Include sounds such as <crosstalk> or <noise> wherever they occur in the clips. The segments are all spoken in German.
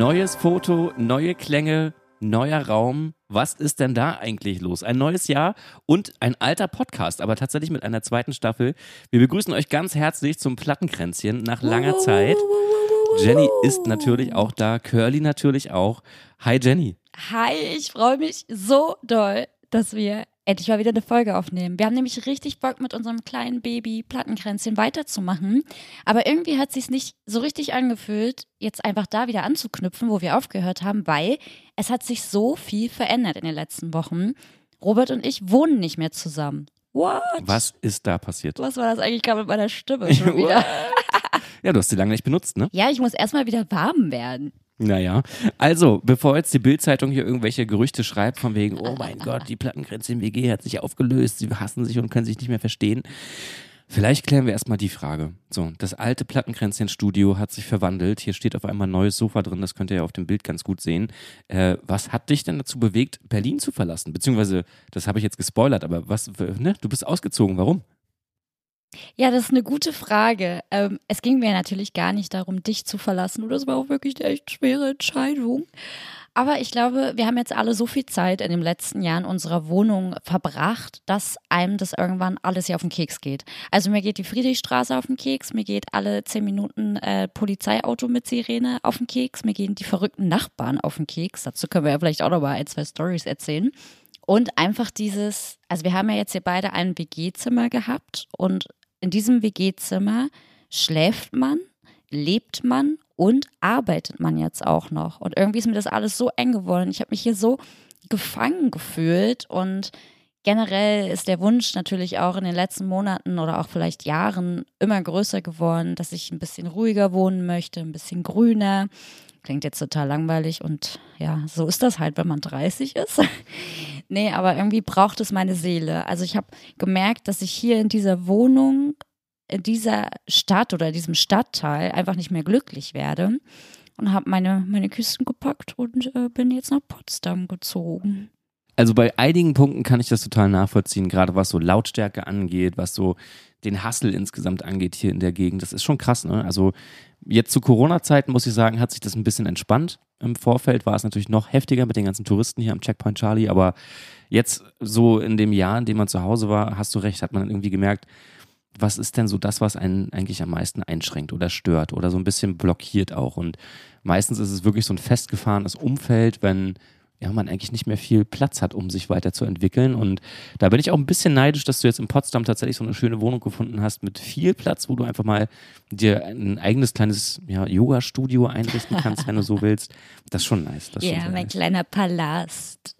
Neues Foto, neue Klänge, neuer Raum. Was ist denn da eigentlich los? Ein neues Jahr und ein alter Podcast, aber tatsächlich mit einer zweiten Staffel. Wir begrüßen euch ganz herzlich zum Plattenkränzchen nach langer Zeit. Jenny ist natürlich auch da, Curly natürlich auch. Hi Jenny. Hi, ich freue mich so doll, dass wir endlich mal wieder eine Folge aufnehmen. Wir haben nämlich richtig Bock, mit unserem kleinen Baby Plattenkränzchen weiterzumachen. Aber irgendwie hat es sich nicht so richtig angefühlt, jetzt einfach da wieder anzuknüpfen, wo wir aufgehört haben, weil es hat sich so viel verändert in den letzten Wochen. Robert und ich wohnen nicht mehr zusammen. What? Was ist da passiert? Was war das eigentlich gerade mit meiner Stimme <laughs> schon wieder? ja, du hast sie lange nicht benutzt, ne? Ja, ich muss erstmal wieder warm werden. Naja, also, bevor jetzt die Bildzeitung hier irgendwelche Gerüchte schreibt, von wegen, oh mein Gott, die Plattengrenze im WG hat sich aufgelöst, sie hassen sich und können sich nicht mehr verstehen. Vielleicht klären wir erstmal die Frage. So, das alte Plattenkränzchen-Studio hat sich verwandelt. Hier steht auf einmal ein neues Sofa drin, das könnt ihr ja auf dem Bild ganz gut sehen. Äh, was hat dich denn dazu bewegt, Berlin zu verlassen? Beziehungsweise, das habe ich jetzt gespoilert, aber was, ne? Du bist ausgezogen, warum? Ja, das ist eine gute Frage. Ähm, es ging mir natürlich gar nicht darum, dich zu verlassen. Und das war auch wirklich eine echt schwere Entscheidung. Aber ich glaube, wir haben jetzt alle so viel Zeit in den letzten Jahren unserer Wohnung verbracht, dass einem das irgendwann alles hier auf den Keks geht. Also mir geht die Friedrichstraße auf den Keks, mir geht alle zehn Minuten äh, Polizeiauto mit Sirene auf den Keks, mir gehen die verrückten Nachbarn auf den Keks. Dazu können wir ja vielleicht auch noch mal ein, zwei Stories erzählen. Und einfach dieses, also wir haben ja jetzt hier beide ein WG-Zimmer gehabt und in diesem WG-Zimmer schläft man, lebt man und arbeitet man jetzt auch noch. Und irgendwie ist mir das alles so eng geworden. Ich habe mich hier so gefangen gefühlt und generell ist der Wunsch natürlich auch in den letzten Monaten oder auch vielleicht Jahren immer größer geworden, dass ich ein bisschen ruhiger wohnen möchte, ein bisschen grüner. Klingt jetzt total langweilig und ja, so ist das halt, wenn man 30 ist. <laughs> nee, aber irgendwie braucht es meine Seele. Also ich habe gemerkt, dass ich hier in dieser Wohnung, in dieser Stadt oder diesem Stadtteil einfach nicht mehr glücklich werde und habe meine, meine Kisten gepackt und äh, bin jetzt nach Potsdam gezogen. Also bei einigen Punkten kann ich das total nachvollziehen, gerade was so Lautstärke angeht, was so den Hassel insgesamt angeht hier in der Gegend. Das ist schon krass, ne? Also jetzt zu Corona-Zeiten muss ich sagen, hat sich das ein bisschen entspannt. Im Vorfeld war es natürlich noch heftiger mit den ganzen Touristen hier am Checkpoint Charlie, aber jetzt so in dem Jahr, in dem man zu Hause war, hast du recht, hat man irgendwie gemerkt, was ist denn so das, was einen eigentlich am meisten einschränkt oder stört oder so ein bisschen blockiert auch. Und meistens ist es wirklich so ein festgefahrenes Umfeld, wenn ja, man eigentlich nicht mehr viel Platz hat, um sich weiterzuentwickeln. Und da bin ich auch ein bisschen neidisch, dass du jetzt in Potsdam tatsächlich so eine schöne Wohnung gefunden hast mit viel Platz, wo du einfach mal dir ein eigenes kleines ja, Yoga-Studio einrichten kannst, wenn du so willst. Das ist schon nice. ja, mein nice. kleiner Palast.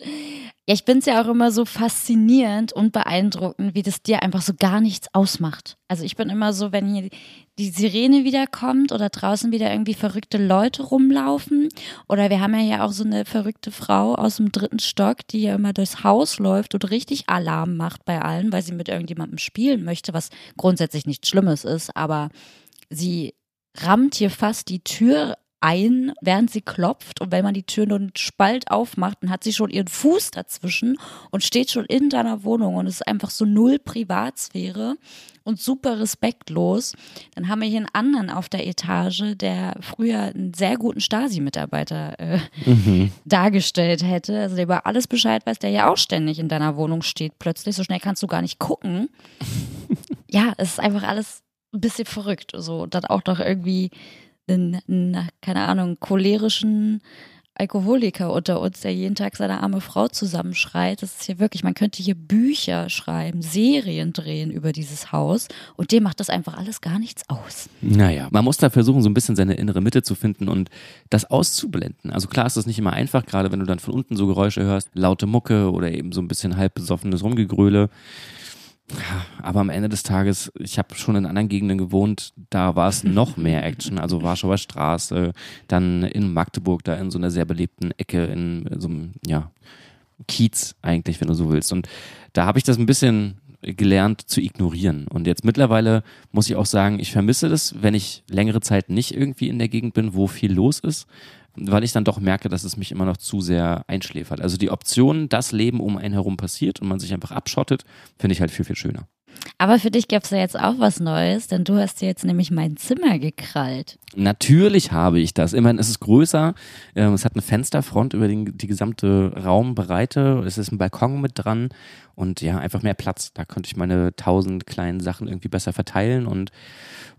Ja, ich es ja auch immer so faszinierend und beeindruckend, wie das dir einfach so gar nichts ausmacht. Also ich bin immer so, wenn hier die Sirene wieder kommt oder draußen wieder irgendwie verrückte Leute rumlaufen oder wir haben ja hier auch so eine verrückte Frau aus dem dritten Stock, die ja immer durchs Haus läuft und richtig Alarm macht bei allen, weil sie mit irgendjemandem spielen möchte, was grundsätzlich nichts Schlimmes ist, aber sie rammt hier fast die Tür ein, während sie klopft. Und wenn man die Tür nur einen Spalt aufmacht, dann hat sie schon ihren Fuß dazwischen und steht schon in deiner Wohnung. Und es ist einfach so null Privatsphäre und super respektlos. Dann haben wir hier einen anderen auf der Etage, der früher einen sehr guten Stasi-Mitarbeiter äh, mhm. dargestellt hätte. Also der über alles Bescheid weiß, der ja auch ständig in deiner Wohnung steht. Plötzlich, so schnell kannst du gar nicht gucken. <laughs> ja, es ist einfach alles ein bisschen verrückt. So, dann auch noch irgendwie einen, einen, keine Ahnung, cholerischen Alkoholiker unter uns, der jeden Tag seine arme Frau zusammenschreit. Das ist hier wirklich, man könnte hier Bücher schreiben, Serien drehen über dieses Haus und dem macht das einfach alles gar nichts aus. Naja, man muss da versuchen, so ein bisschen seine innere Mitte zu finden und das auszublenden. Also klar ist das nicht immer einfach, gerade wenn du dann von unten so Geräusche hörst, laute Mucke oder eben so ein bisschen halb besoffenes Rumgegröle. Aber am Ende des Tages, ich habe schon in anderen Gegenden gewohnt, da war es noch mehr Action. Also Warschauer Straße, dann in Magdeburg, da in so einer sehr belebten Ecke, in so einem, ja, Kiez eigentlich, wenn du so willst. Und da habe ich das ein bisschen gelernt zu ignorieren. Und jetzt mittlerweile muss ich auch sagen, ich vermisse das, wenn ich längere Zeit nicht irgendwie in der Gegend bin, wo viel los ist, weil ich dann doch merke, dass es mich immer noch zu sehr einschläfert. Also die Option, das Leben um einen herum passiert und man sich einfach abschottet, finde ich halt viel, viel schöner. Aber für dich gäbe es ja jetzt auch was Neues, denn du hast dir jetzt nämlich mein Zimmer gekrallt. Natürlich habe ich das. Immerhin ist es größer. Ähm, es hat eine Fensterfront über den, die gesamte Raumbreite. Es ist ein Balkon mit dran und ja, einfach mehr Platz. Da könnte ich meine tausend kleinen Sachen irgendwie besser verteilen und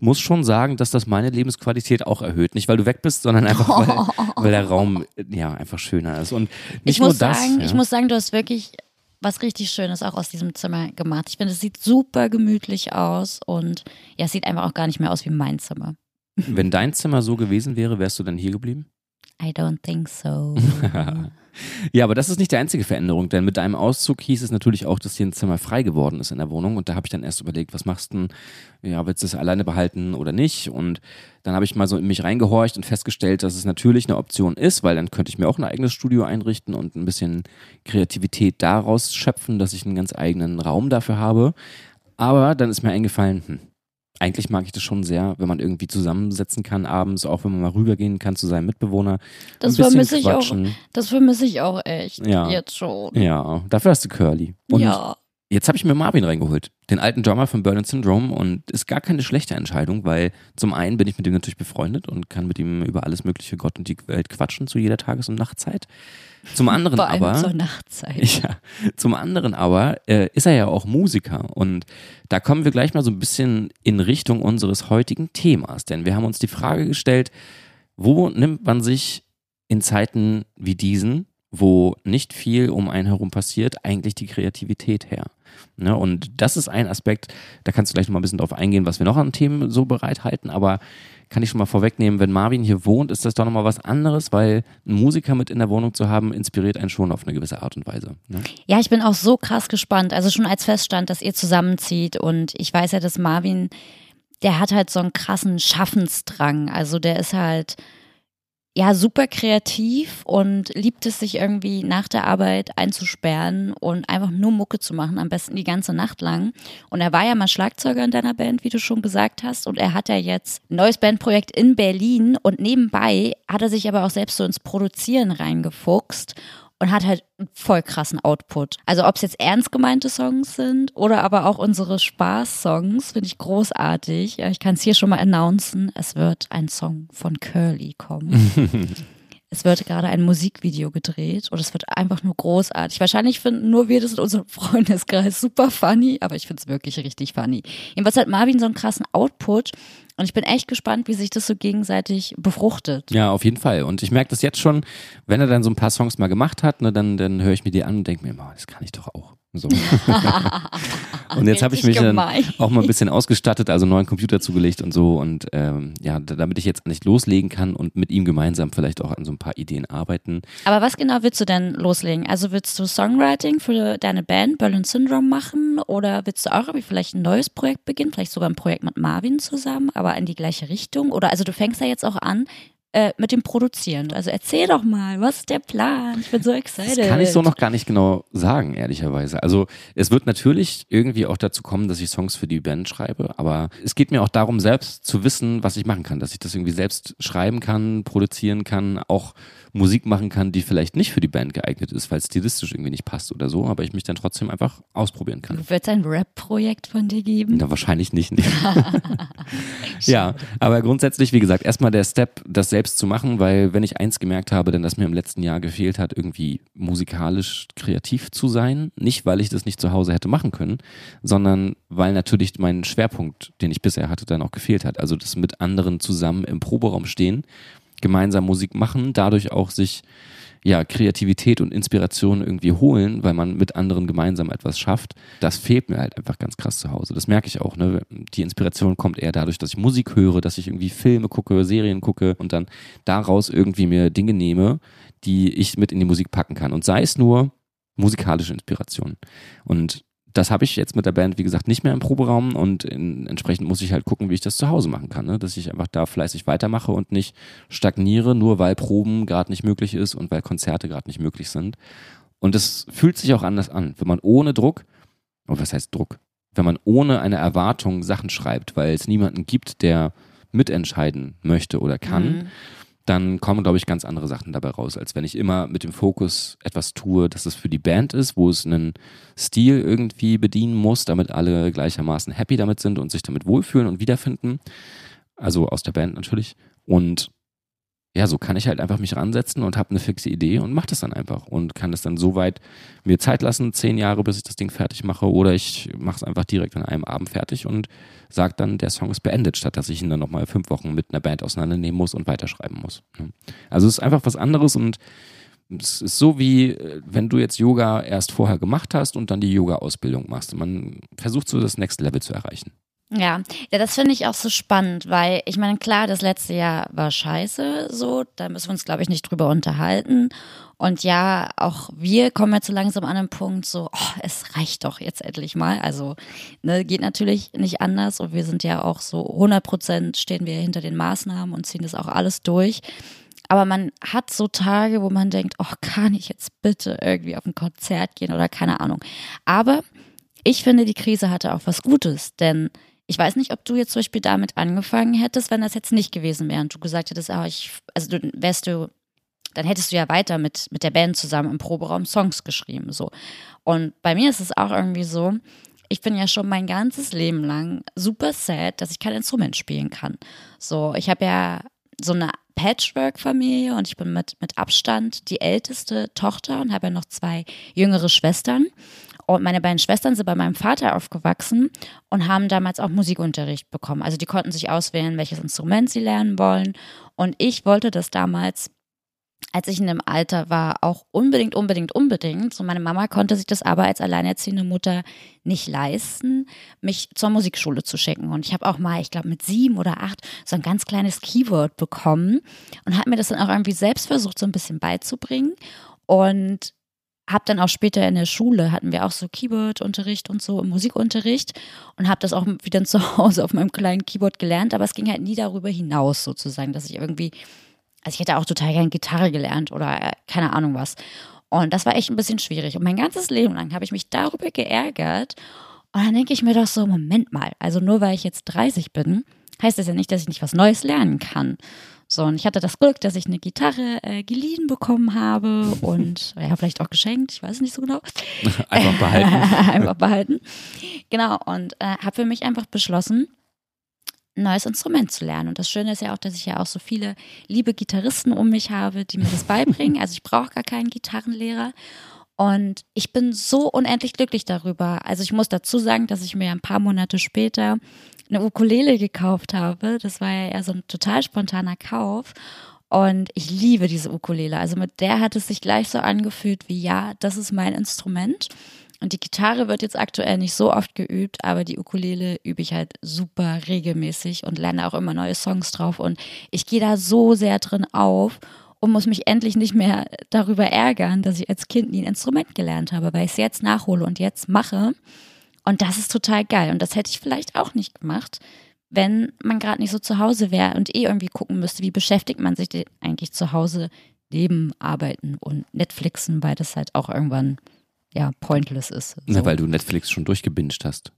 muss schon sagen, dass das meine Lebensqualität auch erhöht. Nicht, weil du weg bist, sondern einfach, weil, <laughs> weil der Raum ja einfach schöner ist. Und nicht ich muss nur das. sagen, ja. ich muss sagen, du hast wirklich was richtig Schönes auch aus diesem Zimmer gemacht. Ich finde, es sieht super gemütlich aus und ja, es sieht einfach auch gar nicht mehr aus wie mein Zimmer. Wenn dein Zimmer so gewesen wäre, wärst du dann hier geblieben? I don't think so. <laughs> ja, aber das ist nicht die einzige Veränderung, denn mit deinem Auszug hieß es natürlich auch, dass hier ein Zimmer frei geworden ist in der Wohnung und da habe ich dann erst überlegt, was machst du denn? Ja, willst du es alleine behalten oder nicht? Und dann habe ich mal so in mich reingehorcht und festgestellt, dass es natürlich eine Option ist, weil dann könnte ich mir auch ein eigenes Studio einrichten und ein bisschen Kreativität daraus schöpfen, dass ich einen ganz eigenen Raum dafür habe. Aber dann ist mir eingefallen, hm, eigentlich mag ich das schon sehr, wenn man irgendwie zusammensetzen kann abends, auch wenn man mal rübergehen kann zu seinem Mitbewohner. Das vermisse ich auch. Das vermisse ich auch echt. Ja. Jetzt schon. Ja, dafür hast du Curly. Und ja. jetzt habe ich mir Marvin reingeholt, den alten Drummer von Berlin Syndrome und ist gar keine schlechte Entscheidung, weil zum einen bin ich mit ihm natürlich befreundet und kann mit ihm über alles mögliche Gott und die Welt quatschen zu jeder Tages- und Nachtzeit. Zum anderen Vor allem aber zur Nachtzeit. <laughs> ja, zum anderen aber äh, ist er ja auch Musiker und da kommen wir gleich mal so ein bisschen in Richtung unseres heutigen Themas, denn wir haben uns die Frage gestellt, wo nimmt man sich in Zeiten wie diesen, wo nicht viel um einen herum passiert, eigentlich die Kreativität her? Ne? Und das ist ein Aspekt, da kannst du gleich noch mal ein bisschen drauf eingehen, was wir noch an Themen so bereithalten, aber kann ich schon mal vorwegnehmen, wenn Marvin hier wohnt, ist das doch nochmal was anderes, weil einen Musiker mit in der Wohnung zu haben, inspiriert einen schon auf eine gewisse Art und Weise. Ne? Ja, ich bin auch so krass gespannt. Also schon als feststand, dass ihr zusammenzieht und ich weiß ja, dass Marvin, der hat halt so einen krassen Schaffensdrang. Also der ist halt ja super kreativ und liebt es sich irgendwie nach der Arbeit einzusperren und einfach nur Mucke zu machen, am besten die ganze Nacht lang. Und er war ja mal Schlagzeuger in deiner Band, wie du schon gesagt hast, und er hat ja jetzt ein neues Bandprojekt in Berlin. Und nebenbei hat er sich aber auch selbst so ins Produzieren reingefuchst und hat halt einen voll krassen Output. Also ob es jetzt ernst gemeinte Songs sind oder aber auch unsere Spaß-Songs, finde ich großartig. Ich kann es hier schon mal announcen, es wird ein Song von Curly kommen. <laughs> es wird gerade ein Musikvideo gedreht und es wird einfach nur großartig. Wahrscheinlich finden nur wir das in unserem <laughs> Freundeskreis super funny, aber ich finde es wirklich richtig funny. Jedenfalls hat Marvin so einen krassen Output und ich bin echt gespannt, wie sich das so gegenseitig befruchtet. Ja, auf jeden Fall. Und ich merke das jetzt schon, wenn er dann so ein paar Songs mal gemacht hat, ne, dann, dann höre ich mir die an und denke mir, oh, das kann ich doch auch. So. <laughs> und jetzt habe ich mich dann auch mal ein bisschen ausgestattet, also einen neuen Computer zugelegt und so. Und ähm, ja, da- damit ich jetzt nicht loslegen kann und mit ihm gemeinsam vielleicht auch an so ein paar Ideen arbeiten. Aber was genau willst du denn loslegen? Also willst du Songwriting für deine Band Berlin Syndrome machen oder willst du auch irgendwie vielleicht ein neues Projekt beginnen? Vielleicht sogar ein Projekt mit Marvin zusammen, aber in die gleiche Richtung? Oder also du fängst ja jetzt auch an äh, mit dem Produzieren. Also erzähl doch mal, was ist der Plan? Ich bin so excited. Das kann ich so noch gar nicht genau sagen, ehrlicherweise. Also es wird natürlich irgendwie auch dazu kommen, dass ich Songs für die Band schreibe, aber es geht mir auch darum, selbst zu wissen, was ich machen kann, dass ich das irgendwie selbst schreiben kann, produzieren kann, auch Musik machen kann, die vielleicht nicht für die Band geeignet ist, weil es stilistisch irgendwie nicht passt oder so, aber ich mich dann trotzdem einfach ausprobieren kann. Wird es ein Rap-Projekt von dir geben? Na, wahrscheinlich nicht. Nee. <laughs> ja, aber grundsätzlich, wie gesagt, erstmal der Step, das selbst zu machen, weil wenn ich eins gemerkt habe, denn dass mir im letzten Jahr gefehlt hat, irgendwie musikalisch kreativ zu sein, nicht weil ich das nicht zu Hause hätte machen können, sondern weil natürlich mein Schwerpunkt, den ich bisher hatte, dann auch gefehlt hat. Also das mit anderen zusammen im Proberaum stehen, gemeinsam Musik machen, dadurch auch sich ja, Kreativität und Inspiration irgendwie holen, weil man mit anderen gemeinsam etwas schafft, das fehlt mir halt einfach ganz krass zu Hause. Das merke ich auch. Ne? Die Inspiration kommt eher dadurch, dass ich Musik höre, dass ich irgendwie Filme gucke, Serien gucke und dann daraus irgendwie mir Dinge nehme, die ich mit in die Musik packen kann. Und sei es nur musikalische Inspiration. Und das habe ich jetzt mit der Band, wie gesagt, nicht mehr im Proberaum und in, entsprechend muss ich halt gucken, wie ich das zu Hause machen kann. Ne? Dass ich einfach da fleißig weitermache und nicht stagniere, nur weil Proben gerade nicht möglich ist und weil Konzerte gerade nicht möglich sind. Und es fühlt sich auch anders an, wenn man ohne Druck, oh, was heißt Druck? Wenn man ohne eine Erwartung Sachen schreibt, weil es niemanden gibt, der mitentscheiden möchte oder kann, Mhm. Dann kommen, glaube ich, ganz andere Sachen dabei raus, als wenn ich immer mit dem Fokus etwas tue, dass es für die Band ist, wo es einen Stil irgendwie bedienen muss, damit alle gleichermaßen happy damit sind und sich damit wohlfühlen und wiederfinden. Also aus der Band natürlich. Und ja, so kann ich halt einfach mich ransetzen und habe eine fixe Idee und mache das dann einfach und kann das dann so weit mir Zeit lassen, zehn Jahre, bis ich das Ding fertig mache, oder ich mache es einfach direkt an einem Abend fertig und sage dann, der Song ist beendet, statt dass ich ihn dann nochmal fünf Wochen mit einer Band auseinandernehmen muss und weiterschreiben muss. Also es ist einfach was anderes und es ist so wie, wenn du jetzt Yoga erst vorher gemacht hast und dann die Yoga-Ausbildung machst. Man versucht so das Next Level zu erreichen. Ja, ja, das finde ich auch so spannend, weil ich meine, klar, das letzte Jahr war scheiße, so, da müssen wir uns, glaube ich, nicht drüber unterhalten. Und ja, auch wir kommen jetzt so langsam an den Punkt, so, oh, es reicht doch jetzt endlich mal. Also, ne, geht natürlich nicht anders und wir sind ja auch so 100 Prozent stehen wir hinter den Maßnahmen und ziehen das auch alles durch. Aber man hat so Tage, wo man denkt, oh, kann ich jetzt bitte irgendwie auf ein Konzert gehen oder keine Ahnung. Aber ich finde, die Krise hatte auch was Gutes, denn ich weiß nicht, ob du jetzt zum Beispiel damit angefangen hättest, wenn das jetzt nicht gewesen wäre und du gesagt hättest, ah, ich, also du wärst du, dann hättest du ja weiter mit, mit der Band zusammen im Proberaum Songs geschrieben, so. Und bei mir ist es auch irgendwie so, ich bin ja schon mein ganzes Leben lang super sad, dass ich kein Instrument spielen kann. So, ich habe ja so eine Patchwork-Familie und ich bin mit, mit Abstand die älteste Tochter und habe ja noch zwei jüngere Schwestern. Und meine beiden Schwestern sind bei meinem Vater aufgewachsen und haben damals auch Musikunterricht bekommen. Also die konnten sich auswählen, welches Instrument sie lernen wollen. Und ich wollte das damals als ich in dem Alter war, auch unbedingt, unbedingt, unbedingt. So meine Mama konnte sich das aber als alleinerziehende Mutter nicht leisten, mich zur Musikschule zu schicken. Und ich habe auch mal, ich glaube mit sieben oder acht, so ein ganz kleines Keyboard bekommen und habe mir das dann auch irgendwie selbst versucht, so ein bisschen beizubringen. Und habe dann auch später in der Schule, hatten wir auch so Keyboard-Unterricht und so, Musikunterricht und habe das auch <laughs> wieder zu Hause auf meinem kleinen Keyboard gelernt, aber es ging halt nie darüber hinaus sozusagen, dass ich irgendwie, also ich hätte auch total gern Gitarre gelernt oder äh, keine Ahnung was. Und das war echt ein bisschen schwierig. Und mein ganzes Leben lang habe ich mich darüber geärgert. Und dann denke ich mir doch so, Moment mal, also nur weil ich jetzt 30 bin, heißt das ja nicht, dass ich nicht was Neues lernen kann. So, und ich hatte das Glück, dass ich eine Gitarre äh, geliehen bekommen habe und <laughs> ja, vielleicht auch geschenkt, ich weiß nicht so genau. <laughs> Einfach behalten. <laughs> einfach behalten. Genau, und äh, habe für mich einfach beschlossen, ein neues Instrument zu lernen. Und das Schöne ist ja auch, dass ich ja auch so viele liebe Gitarristen um mich habe, die mir das beibringen. Also ich brauche gar keinen Gitarrenlehrer. Und ich bin so unendlich glücklich darüber. Also ich muss dazu sagen, dass ich mir ein paar Monate später eine Ukulele gekauft habe. Das war ja eher so ein total spontaner Kauf. Und ich liebe diese Ukulele. Also mit der hat es sich gleich so angefühlt wie, ja, das ist mein Instrument. Und die Gitarre wird jetzt aktuell nicht so oft geübt, aber die Ukulele übe ich halt super regelmäßig und lerne auch immer neue Songs drauf. Und ich gehe da so sehr drin auf und muss mich endlich nicht mehr darüber ärgern, dass ich als Kind nie ein Instrument gelernt habe, weil ich es jetzt nachhole und jetzt mache. Und das ist total geil. Und das hätte ich vielleicht auch nicht gemacht, wenn man gerade nicht so zu Hause wäre und eh irgendwie gucken müsste, wie beschäftigt man sich eigentlich zu Hause neben Arbeiten und Netflixen, weil das halt auch irgendwann ja pointless ist. So. Na, weil du Netflix schon durchgebinged hast.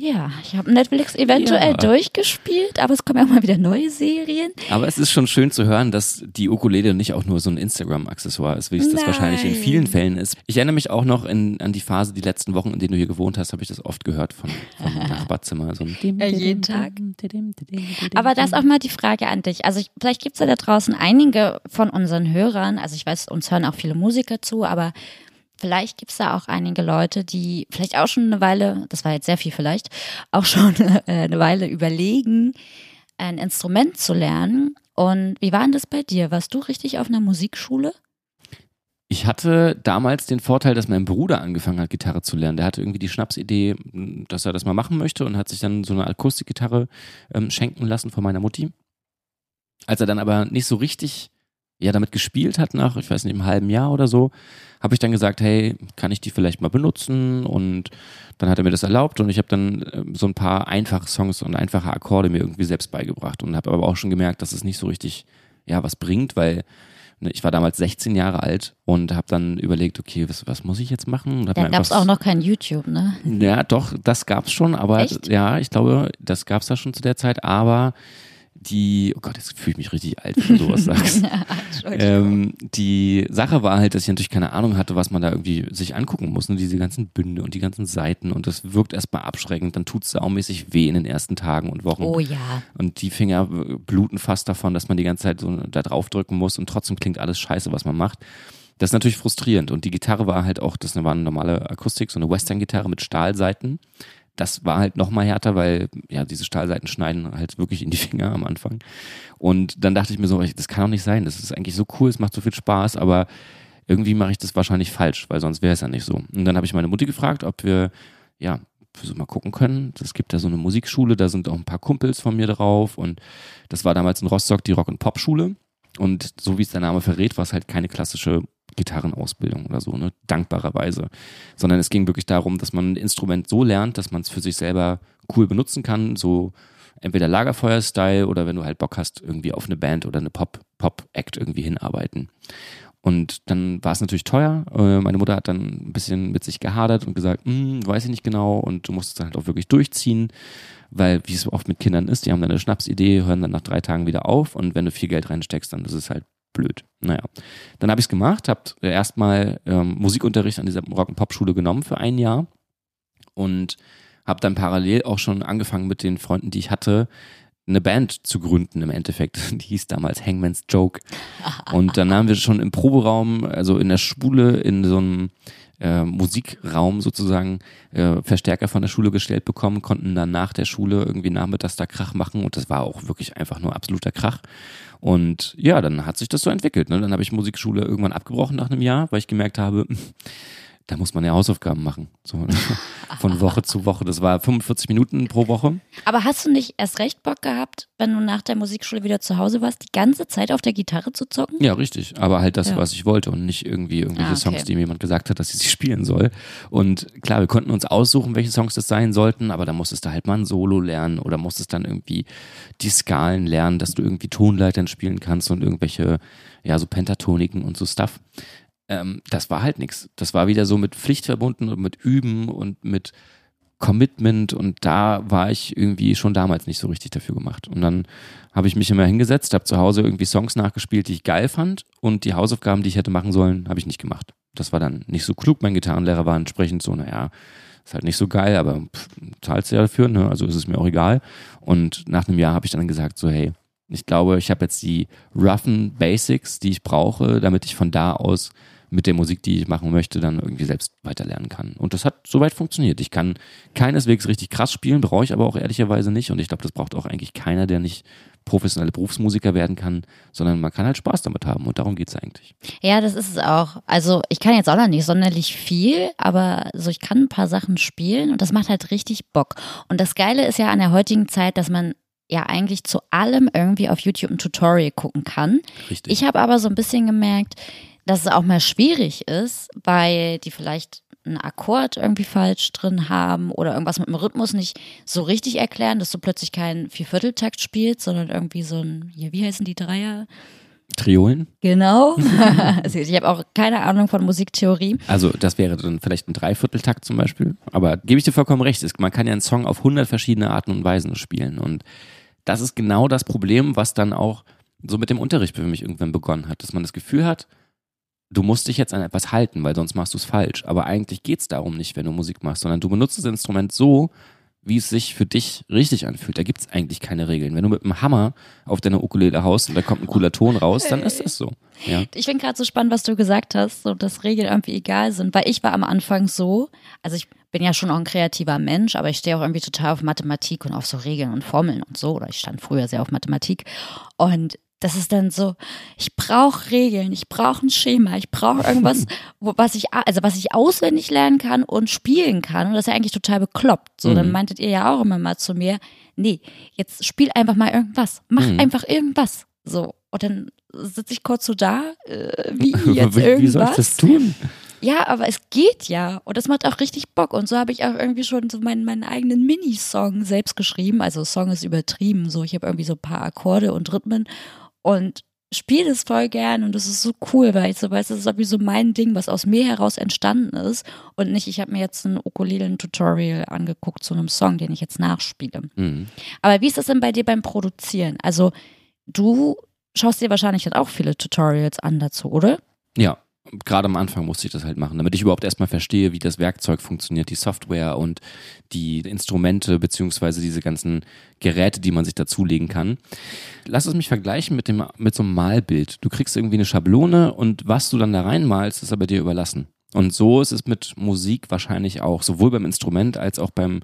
Ja, ich habe Netflix eventuell ja. durchgespielt, aber es kommen ja auch mal wieder neue Serien. Aber es ist schon schön zu hören, dass die Ukulele nicht auch nur so ein Instagram-Accessoire ist, wie es Nein. das wahrscheinlich in vielen Fällen ist. Ich erinnere mich auch noch in, an die Phase, die letzten Wochen, in denen du hier gewohnt hast, habe ich das oft gehört von, vom <laughs> Nachbarzimmer. So ja, jeden Tag. Aber da ist auch mal die Frage an dich. Also ich, vielleicht gibt es ja da draußen einige von unseren Hörern, also ich weiß, uns hören auch viele Musiker zu, aber Vielleicht gibt es da auch einige Leute, die vielleicht auch schon eine Weile, das war jetzt sehr viel vielleicht, auch schon <laughs> äh, eine Weile überlegen, ein Instrument zu lernen. Und wie war denn das bei dir? Warst du richtig auf einer Musikschule? Ich hatte damals den Vorteil, dass mein Bruder angefangen hat, Gitarre zu lernen. Der hatte irgendwie die Schnapsidee, dass er das mal machen möchte und hat sich dann so eine Akustikgitarre ähm, schenken lassen von meiner Mutti. Als er dann aber nicht so richtig ja damit gespielt hat nach, ich weiß nicht, einem halben Jahr oder so, habe ich dann gesagt, hey, kann ich die vielleicht mal benutzen? Und dann hat er mir das erlaubt und ich habe dann äh, so ein paar einfache Songs und einfache Akkorde mir irgendwie selbst beigebracht und habe aber auch schon gemerkt, dass es nicht so richtig, ja, was bringt, weil ne, ich war damals 16 Jahre alt und habe dann überlegt, okay, was, was muss ich jetzt machen? Da gab es auch noch kein YouTube, ne? Ja, doch, das gab es schon, aber Echt? ja, ich glaube, das gab es da schon zu der Zeit, aber die, oh Gott, jetzt fühle ich mich richtig alt, wenn du sowas sagst. <laughs> ähm, die Sache war halt, dass ich natürlich keine Ahnung hatte, was man da irgendwie sich angucken muss. Ne? Diese ganzen Bünde und die ganzen Seiten und das wirkt erstmal abschreckend. Dann tut es saumäßig weh in den ersten Tagen und Wochen. Oh ja. Und die Finger bluten fast davon, dass man die ganze Zeit so da drauf drücken muss und trotzdem klingt alles scheiße, was man macht. Das ist natürlich frustrierend. Und die Gitarre war halt auch, das war eine normale Akustik, so eine Western-Gitarre mit Stahlseiten das war halt noch mal härter, weil ja diese Stahlseiten schneiden halt wirklich in die Finger am Anfang. Und dann dachte ich mir so, das kann doch nicht sein. Das ist eigentlich so cool, es macht so viel Spaß, aber irgendwie mache ich das wahrscheinlich falsch, weil sonst wäre es ja nicht so. Und dann habe ich meine Mutti gefragt, ob wir ja so mal gucken können. Es gibt da so eine Musikschule, da sind auch ein paar Kumpels von mir drauf und das war damals in Rostock die Rock- und Pop-Schule. Und so wie es der Name verrät, war es halt keine klassische Gitarrenausbildung oder so, ne? dankbarerweise. Sondern es ging wirklich darum, dass man ein Instrument so lernt, dass man es für sich selber cool benutzen kann, so entweder Lagerfeuer-Style oder wenn du halt Bock hast, irgendwie auf eine Band oder eine Pop-Act irgendwie hinarbeiten. Und dann war es natürlich teuer. Äh, meine Mutter hat dann ein bisschen mit sich gehadert und gesagt, hm, weiß ich nicht genau und du musst es dann halt auch wirklich durchziehen, weil wie es oft mit Kindern ist, die haben dann eine Schnapsidee, hören dann nach drei Tagen wieder auf und wenn du viel Geld reinsteckst, dann ist es halt blöd. Naja, dann habe ich es gemacht, habe erstmal ähm, Musikunterricht an dieser Rock-and-Pop-Schule genommen für ein Jahr und habe dann parallel auch schon angefangen mit den Freunden, die ich hatte, eine Band zu gründen im Endeffekt. <laughs> Die hieß damals Hangman's Joke. <laughs> Und dann haben wir schon im Proberaum, also in der Schule, in so einem äh, Musikraum sozusagen äh, Verstärker von der Schule gestellt bekommen, konnten dann nach der Schule irgendwie nachmittags da Krach machen und das war auch wirklich einfach nur absoluter Krach. Und ja, dann hat sich das so entwickelt. Ne? Dann habe ich Musikschule irgendwann abgebrochen nach einem Jahr, weil ich gemerkt habe, da muss man ja Hausaufgaben machen. So, ne? von Woche zu Woche. Das war 45 Minuten pro Woche. Aber hast du nicht erst recht Bock gehabt, wenn du nach der Musikschule wieder zu Hause warst, die ganze Zeit auf der Gitarre zu zocken? Ja, richtig. Aber halt das, ja. was ich wollte und nicht irgendwie irgendwelche ah, okay. Songs, die mir jemand gesagt hat, dass ich sie <laughs> spielen soll. Und klar, wir konnten uns aussuchen, welche Songs das sein sollten, aber da musstest du halt mal ein Solo lernen oder musstest dann irgendwie die Skalen lernen, dass du irgendwie Tonleitern spielen kannst und irgendwelche, ja, so Pentatoniken und so Stuff ähm, das war halt nichts. Das war wieder so mit Pflicht verbunden und mit Üben und mit Commitment und da war ich irgendwie schon damals nicht so richtig dafür gemacht. Und dann habe ich mich immer hingesetzt, habe zu Hause irgendwie Songs nachgespielt, die ich geil fand und die Hausaufgaben, die ich hätte machen sollen, habe ich nicht gemacht. Das war dann nicht so klug. Mein Gitarrenlehrer war entsprechend so, naja, ist halt nicht so geil, aber pff, zahlst du ja dafür, ne? also ist es mir auch egal. Und nach einem Jahr habe ich dann gesagt, so hey, ich glaube, ich habe jetzt die roughen Basics, die ich brauche, damit ich von da aus mit der Musik, die ich machen möchte, dann irgendwie selbst weiterlernen kann. Und das hat soweit funktioniert. Ich kann keineswegs richtig krass spielen, brauche ich aber auch ehrlicherweise nicht. Und ich glaube, das braucht auch eigentlich keiner, der nicht professionelle Berufsmusiker werden kann, sondern man kann halt Spaß damit haben und darum geht es eigentlich. Ja, das ist es auch. Also ich kann jetzt auch noch nicht sonderlich viel, aber so ich kann ein paar Sachen spielen und das macht halt richtig Bock. Und das Geile ist ja an der heutigen Zeit, dass man ja eigentlich zu allem irgendwie auf YouTube ein Tutorial gucken kann. Richtig. Ich habe aber so ein bisschen gemerkt, dass es auch mal schwierig ist, weil die vielleicht einen Akkord irgendwie falsch drin haben oder irgendwas mit dem Rhythmus nicht so richtig erklären, dass du plötzlich keinen Viervierteltakt spielst, sondern irgendwie so ein, ja, wie heißen die Dreier? Triolen? Genau. <laughs> also ich habe auch keine Ahnung von Musiktheorie. Also das wäre dann vielleicht ein Dreivierteltakt zum Beispiel. Aber gebe ich dir vollkommen recht, man kann ja einen Song auf hundert verschiedene Arten und Weisen spielen. Und das ist genau das Problem, was dann auch so mit dem Unterricht für mich irgendwann begonnen hat, dass man das Gefühl hat, du musst dich jetzt an etwas halten, weil sonst machst du es falsch. Aber eigentlich geht es darum nicht, wenn du Musik machst, sondern du benutzt das Instrument so, wie es sich für dich richtig anfühlt. Da gibt es eigentlich keine Regeln. Wenn du mit einem Hammer auf deine Ukulele haust und da kommt ein cooler Ton raus, dann ist das so. Ja. Ich finde gerade so spannend, was du gesagt hast, so dass Regeln irgendwie egal sind, weil ich war am Anfang so, also ich bin ja schon auch ein kreativer Mensch, aber ich stehe auch irgendwie total auf Mathematik und auf so Regeln und Formeln und so, oder ich stand früher sehr auf Mathematik und das ist dann so, ich brauche Regeln, ich brauche ein Schema, ich brauche irgendwas, <laughs> wo, was ich, also was ich auswendig lernen kann und spielen kann. Und das ist ja eigentlich total bekloppt. So, mhm. dann meintet ihr ja auch immer mal zu mir, nee, jetzt spiel einfach mal irgendwas. Mach mhm. einfach irgendwas. So. Und dann sitze ich kurz so da, äh, wie <laughs> jetzt wie, irgendwas. Wie soll ich das tun? Ja, aber es geht ja. Und das macht auch richtig Bock. Und so habe ich auch irgendwie schon so meinen, meinen eigenen Minisong selbst geschrieben. Also Song ist übertrieben. So, ich habe irgendwie so ein paar Akkorde und Rhythmen und spiele das voll gern und das ist so cool, weil ich so weiß, das ist wie so mein Ding, was aus mir heraus entstanden ist und nicht, ich habe mir jetzt ein Ukulelen-Tutorial angeguckt zu einem Song, den ich jetzt nachspiele. Mhm. Aber wie ist das denn bei dir beim Produzieren? Also du schaust dir wahrscheinlich dann auch viele Tutorials an dazu, oder? Ja, gerade am Anfang musste ich das halt machen, damit ich überhaupt erstmal verstehe, wie das Werkzeug funktioniert, die Software und die Instrumente beziehungsweise diese ganzen Geräte, die man sich dazulegen kann. Lass es mich vergleichen mit dem mit so einem Malbild. Du kriegst irgendwie eine Schablone und was du dann da reinmalst, ist aber dir überlassen. Und so ist es mit Musik wahrscheinlich auch, sowohl beim Instrument als auch beim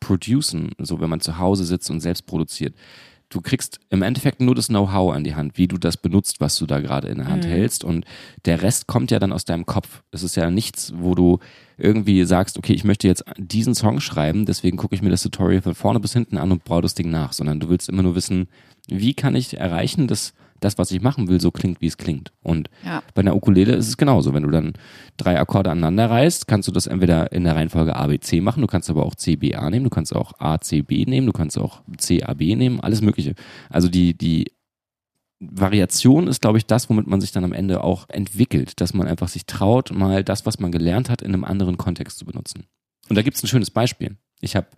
Producen, so wenn man zu Hause sitzt und selbst produziert du kriegst im Endeffekt nur das Know-how an die Hand, wie du das benutzt, was du da gerade in der Hand mhm. hältst. Und der Rest kommt ja dann aus deinem Kopf. Es ist ja nichts, wo du irgendwie sagst, okay, ich möchte jetzt diesen Song schreiben, deswegen gucke ich mir das Tutorial von vorne bis hinten an und baue das Ding nach, sondern du willst immer nur wissen, wie kann ich erreichen, dass das, was ich machen will, so klingt, wie es klingt. Und ja. bei einer Ukulele ist es genauso. Wenn du dann drei Akkorde aneinander reißt, kannst du das entweder in der Reihenfolge A, B, C machen, du kannst aber auch C, B, A nehmen, du kannst auch A, C, B nehmen, du kannst auch C, A, B nehmen, alles Mögliche. Also die, die Variation ist, glaube ich, das, womit man sich dann am Ende auch entwickelt, dass man einfach sich traut, mal das, was man gelernt hat, in einem anderen Kontext zu benutzen. Und da gibt es ein schönes Beispiel. Ich habe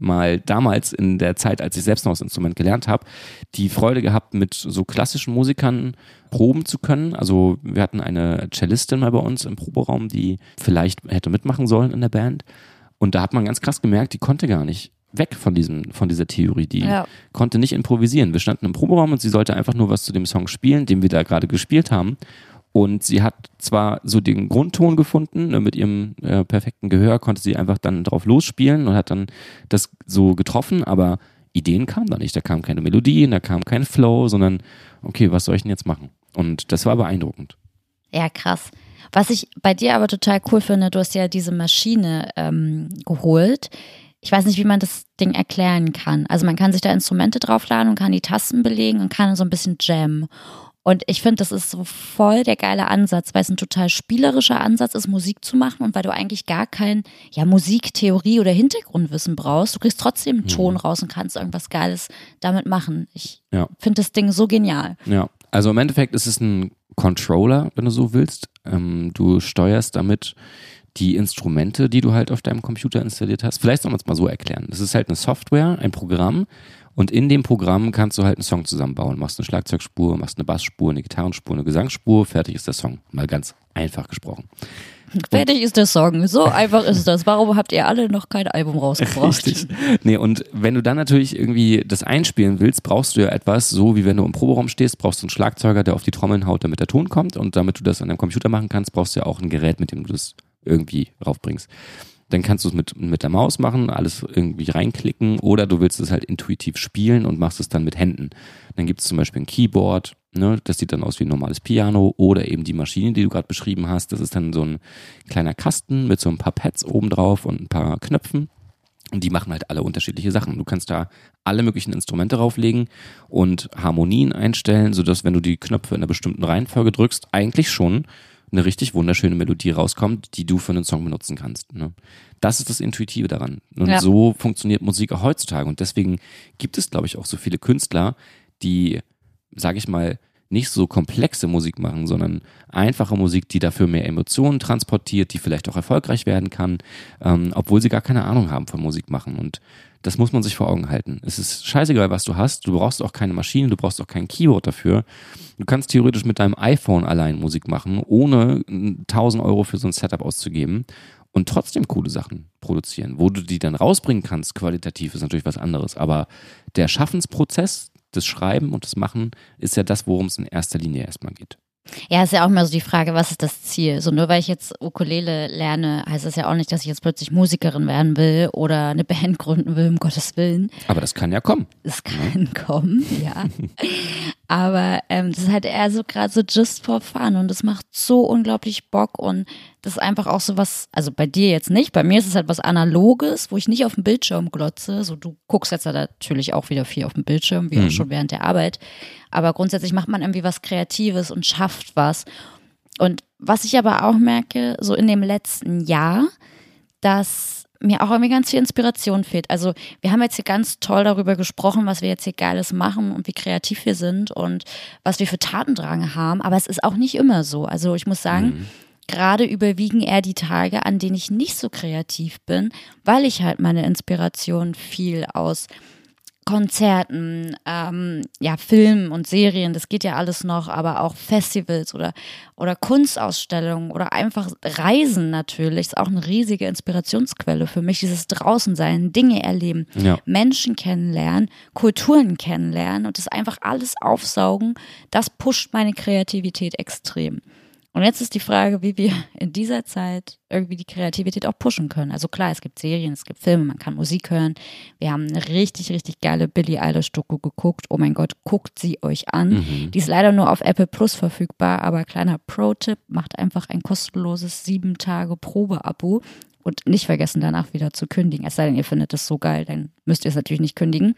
mal damals in der Zeit, als ich selbst noch das Instrument gelernt habe, die Freude gehabt, mit so klassischen Musikern proben zu können. Also wir hatten eine Cellistin mal bei uns im Proberaum, die vielleicht hätte mitmachen sollen in der Band. Und da hat man ganz krass gemerkt, die konnte gar nicht weg von diesem, von dieser Theorie. Die ja. konnte nicht improvisieren. Wir standen im Proberaum und sie sollte einfach nur was zu dem Song spielen, den wir da gerade gespielt haben. Und sie hat zwar so den Grundton gefunden, ne, mit ihrem äh, perfekten Gehör konnte sie einfach dann drauf losspielen und hat dann das so getroffen, aber Ideen kamen da nicht. Da kam keine Melodie, da kam kein Flow, sondern okay, was soll ich denn jetzt machen? Und das war beeindruckend. Ja, krass. Was ich bei dir aber total cool finde, du hast ja diese Maschine ähm, geholt. Ich weiß nicht, wie man das Ding erklären kann. Also man kann sich da Instrumente draufladen und kann die Tasten belegen und kann so ein bisschen jammen. Und ich finde, das ist so voll der geile Ansatz, weil es ein total spielerischer Ansatz ist, Musik zu machen und weil du eigentlich gar kein ja, Musiktheorie oder Hintergrundwissen brauchst. Du kriegst trotzdem einen Ton mhm. raus und kannst irgendwas Geiles damit machen. Ich ja. finde das Ding so genial. Ja, also im Endeffekt ist es ein Controller, wenn du so willst. Ähm, du steuerst damit die Instrumente, die du halt auf deinem Computer installiert hast. Vielleicht soll man es mal so erklären. Das ist halt eine Software, ein Programm, und in dem Programm kannst du halt einen Song zusammenbauen. Machst eine Schlagzeugspur, machst eine Bassspur, eine Gitarrenspur, eine Gesangsspur, fertig ist der Song. Mal ganz einfach gesprochen. Fertig ist der Song. So einfach ist das. Warum habt ihr alle noch kein Album rausgebracht? Richtig. Nee, und wenn du dann natürlich irgendwie das einspielen willst, brauchst du ja etwas, so wie wenn du im Proberaum stehst, brauchst du einen Schlagzeuger, der auf die Trommeln haut, damit der Ton kommt. Und damit du das an deinem Computer machen kannst, brauchst du ja auch ein Gerät, mit dem du das irgendwie raufbringst. Dann kannst du es mit, mit der Maus machen, alles irgendwie reinklicken oder du willst es halt intuitiv spielen und machst es dann mit Händen. Dann gibt es zum Beispiel ein Keyboard, ne, das sieht dann aus wie ein normales Piano oder eben die Maschine, die du gerade beschrieben hast. Das ist dann so ein kleiner Kasten mit so ein paar Pads obendrauf und ein paar Knöpfen. Und die machen halt alle unterschiedliche Sachen. Du kannst da alle möglichen Instrumente drauflegen und Harmonien einstellen, sodass wenn du die Knöpfe in einer bestimmten Reihenfolge drückst, eigentlich schon eine richtig wunderschöne Melodie rauskommt, die du für einen Song benutzen kannst. Ne? Das ist das Intuitive daran. Und ja. so funktioniert Musik auch heutzutage. Und deswegen gibt es, glaube ich, auch so viele Künstler, die, sage ich mal, nicht so komplexe Musik machen, sondern einfache Musik, die dafür mehr Emotionen transportiert, die vielleicht auch erfolgreich werden kann, ähm, obwohl sie gar keine Ahnung haben von Musik machen. Und das muss man sich vor Augen halten. Es ist scheißegal, was du hast. Du brauchst auch keine Maschine, du brauchst auch kein Keyboard dafür. Du kannst theoretisch mit deinem iPhone allein Musik machen, ohne 1000 Euro für so ein Setup auszugeben und trotzdem coole Sachen produzieren. Wo du die dann rausbringen kannst, qualitativ, ist natürlich was anderes. Aber der Schaffensprozess, das Schreiben und das Machen, ist ja das, worum es in erster Linie erstmal geht. Ja, ist ja auch immer so die Frage, was ist das Ziel? So nur weil ich jetzt Ukulele lerne, heißt das ja auch nicht, dass ich jetzt plötzlich Musikerin werden will oder eine Band gründen will, um Gottes Willen. Aber das kann ja kommen. Es kann ja. <laughs> kommen, ja. Aber ähm, das ist halt eher so gerade so just for fun und das macht so unglaublich Bock und das ist einfach auch so was, also bei dir jetzt nicht, bei mir ist es halt was Analoges, wo ich nicht auf dem Bildschirm glotze. So, du guckst jetzt natürlich auch wieder viel auf dem Bildschirm, wie mhm. auch schon während der Arbeit. Aber grundsätzlich macht man irgendwie was Kreatives und schafft was. Und was ich aber auch merke, so in dem letzten Jahr, dass mir auch irgendwie ganz viel Inspiration fehlt. Also wir haben jetzt hier ganz toll darüber gesprochen, was wir jetzt hier Geiles machen und wie kreativ wir sind und was wir für Tatendrang haben, aber es ist auch nicht immer so. Also ich muss sagen, mhm. Gerade überwiegen eher die Tage, an denen ich nicht so kreativ bin, weil ich halt meine Inspiration viel aus Konzerten, ähm, ja, Filmen und Serien, das geht ja alles noch, aber auch Festivals oder, oder Kunstausstellungen oder einfach Reisen natürlich, ist auch eine riesige Inspirationsquelle für mich. Dieses Draußensein, Dinge erleben, ja. Menschen kennenlernen, Kulturen kennenlernen und das einfach alles aufsaugen, das pusht meine Kreativität extrem. Und jetzt ist die Frage, wie wir in dieser Zeit irgendwie die Kreativität auch pushen können. Also klar, es gibt Serien, es gibt Filme, man kann Musik hören. Wir haben eine richtig, richtig geile Billie Eilish-Doku geguckt. Oh mein Gott, guckt sie euch an. Mhm. Die ist leider nur auf Apple Plus verfügbar, aber kleiner Pro-Tipp, macht einfach ein kostenloses sieben Tage Probe-Abo und nicht vergessen, danach wieder zu kündigen. Es sei denn, ihr findet es so geil, dann müsst ihr es natürlich nicht kündigen.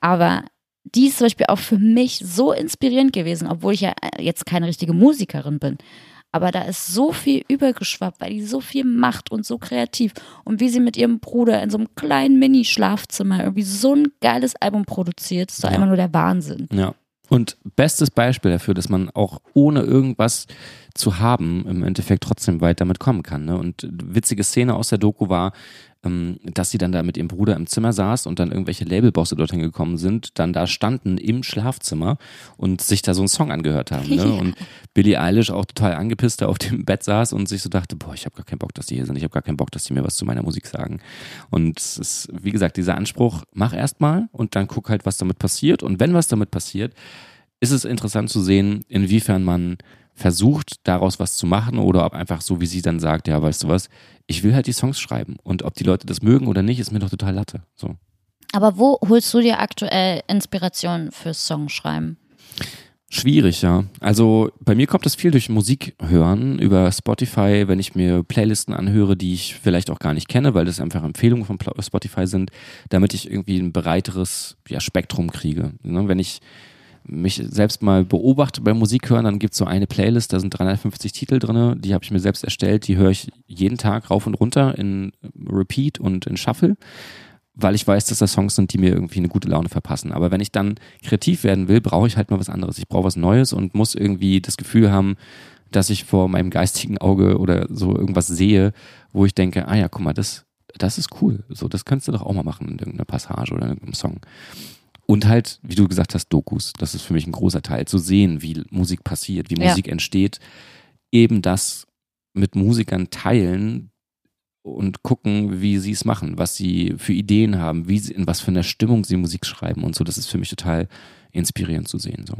Aber die ist zum Beispiel auch für mich so inspirierend gewesen, obwohl ich ja äh, jetzt keine richtige Musikerin bin. Aber da ist so viel übergeschwappt, weil die so viel macht und so kreativ. Und wie sie mit ihrem Bruder in so einem kleinen Mini-Schlafzimmer irgendwie so ein geiles Album produziert, ist doch ja. einfach nur der Wahnsinn. Ja. Und bestes Beispiel dafür, dass man auch ohne irgendwas zu haben, im Endeffekt trotzdem weit damit kommen kann. Ne? Und witzige Szene aus der Doku war, dass sie dann da mit ihrem Bruder im Zimmer saß und dann irgendwelche Labelbosse dorthin gekommen sind, dann da standen im Schlafzimmer und sich da so einen Song angehört haben. Ne? <laughs> Ja. Und Billie Eilish auch total angepisst da auf dem <laughs> Bett saß und sich so dachte, boah, ich habe gar keinen Bock, dass die hier sind. Ich habe gar keinen Bock, dass die mir was zu meiner Musik sagen. Und es ist, wie gesagt, dieser Anspruch, mach erst mal und dann guck halt, was damit passiert. Und wenn was damit passiert, ist es interessant zu sehen, inwiefern man versucht, daraus was zu machen oder ob einfach so, wie sie dann sagt, ja, weißt du was, ich will halt die Songs schreiben. Und ob die Leute das mögen oder nicht, ist mir doch total Latte. So. Aber wo holst du dir aktuell Inspiration fürs Songschreiben? Schwierig, ja. Also bei mir kommt das viel durch Musik hören, über Spotify, wenn ich mir Playlisten anhöre, die ich vielleicht auch gar nicht kenne, weil das einfach Empfehlungen von Spotify sind, damit ich irgendwie ein breiteres ja, Spektrum kriege. Ne, wenn ich mich selbst mal beobachte beim Musikhören, dann gibt es so eine Playlist, da sind 350 Titel drin, die habe ich mir selbst erstellt, die höre ich jeden Tag rauf und runter in Repeat und in Shuffle, weil ich weiß, dass das Songs sind, die mir irgendwie eine gute Laune verpassen. Aber wenn ich dann kreativ werden will, brauche ich halt mal was anderes. Ich brauche was Neues und muss irgendwie das Gefühl haben, dass ich vor meinem geistigen Auge oder so irgendwas sehe, wo ich denke, ah ja, guck mal, das, das ist cool. So, das könntest du doch auch mal machen in irgendeiner Passage oder in irgendeinem Song. Und halt, wie du gesagt hast, Dokus. Das ist für mich ein großer Teil. Zu sehen, wie Musik passiert, wie ja. Musik entsteht. Eben das mit Musikern teilen und gucken, wie sie es machen, was sie für Ideen haben, wie sie, in was für einer Stimmung sie Musik schreiben und so. Das ist für mich total inspirierend zu sehen. So.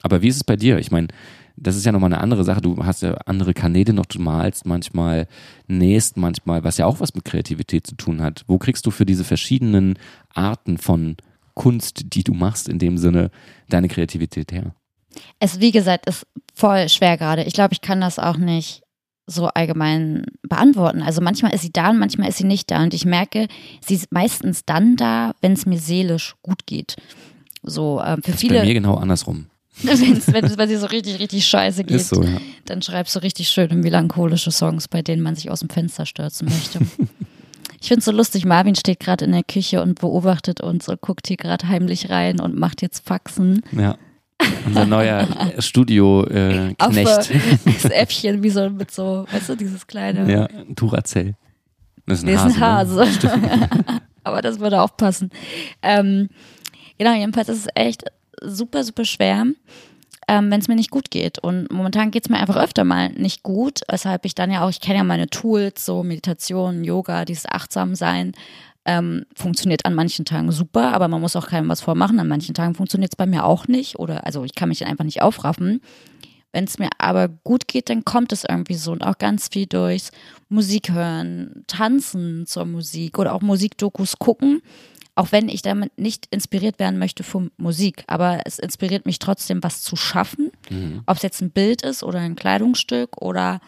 Aber wie ist es bei dir? Ich meine, das ist ja nochmal eine andere Sache. Du hast ja andere Kanäle noch, du malst manchmal, nähst manchmal, was ja auch was mit Kreativität zu tun hat. Wo kriegst du für diese verschiedenen Arten von Kunst, die du machst, in dem Sinne deine Kreativität her? Es, wie gesagt, ist voll schwer gerade. Ich glaube, ich kann das auch nicht so allgemein beantworten. Also manchmal ist sie da und manchmal ist sie nicht da. Und ich merke, sie ist meistens dann da, wenn es mir seelisch gut geht. So äh, für das viele. Ist bei mir genau andersrum. <laughs> Wenn's, wenn es bei dir so richtig, richtig scheiße geht, so, ja. dann schreibst du richtig schöne melancholische Songs, bei denen man sich aus dem Fenster stürzen möchte. <laughs> Ich finde es so lustig, Marvin steht gerade in der Küche und beobachtet uns und guckt hier gerade heimlich rein und macht jetzt Faxen. Ja. Unser neuer Studio-Knecht. Äh, das <laughs> Äffchen, wie so mit so, weißt du, dieses kleine. Ja, Duracell. Das ist ein Hase. Ist ein Hase. <laughs> Aber das würde aufpassen. Ähm, genau, jedenfalls ist es echt super, super schwer ähm, wenn es mir nicht gut geht. Und momentan geht es mir einfach öfter mal nicht gut, weshalb ich dann ja auch, ich kenne ja meine Tools, so Meditation, Yoga, dieses Achtsamsein. Ähm, funktioniert an manchen Tagen super, aber man muss auch keinem was vormachen. An manchen Tagen funktioniert es bei mir auch nicht oder also ich kann mich einfach nicht aufraffen. Wenn es mir aber gut geht, dann kommt es irgendwie so und auch ganz viel durchs Musik hören, tanzen zur Musik oder auch Musikdokus gucken auch wenn ich damit nicht inspiriert werden möchte von Musik, aber es inspiriert mich trotzdem, was zu schaffen. Mhm. Ob es jetzt ein Bild ist oder ein Kleidungsstück oder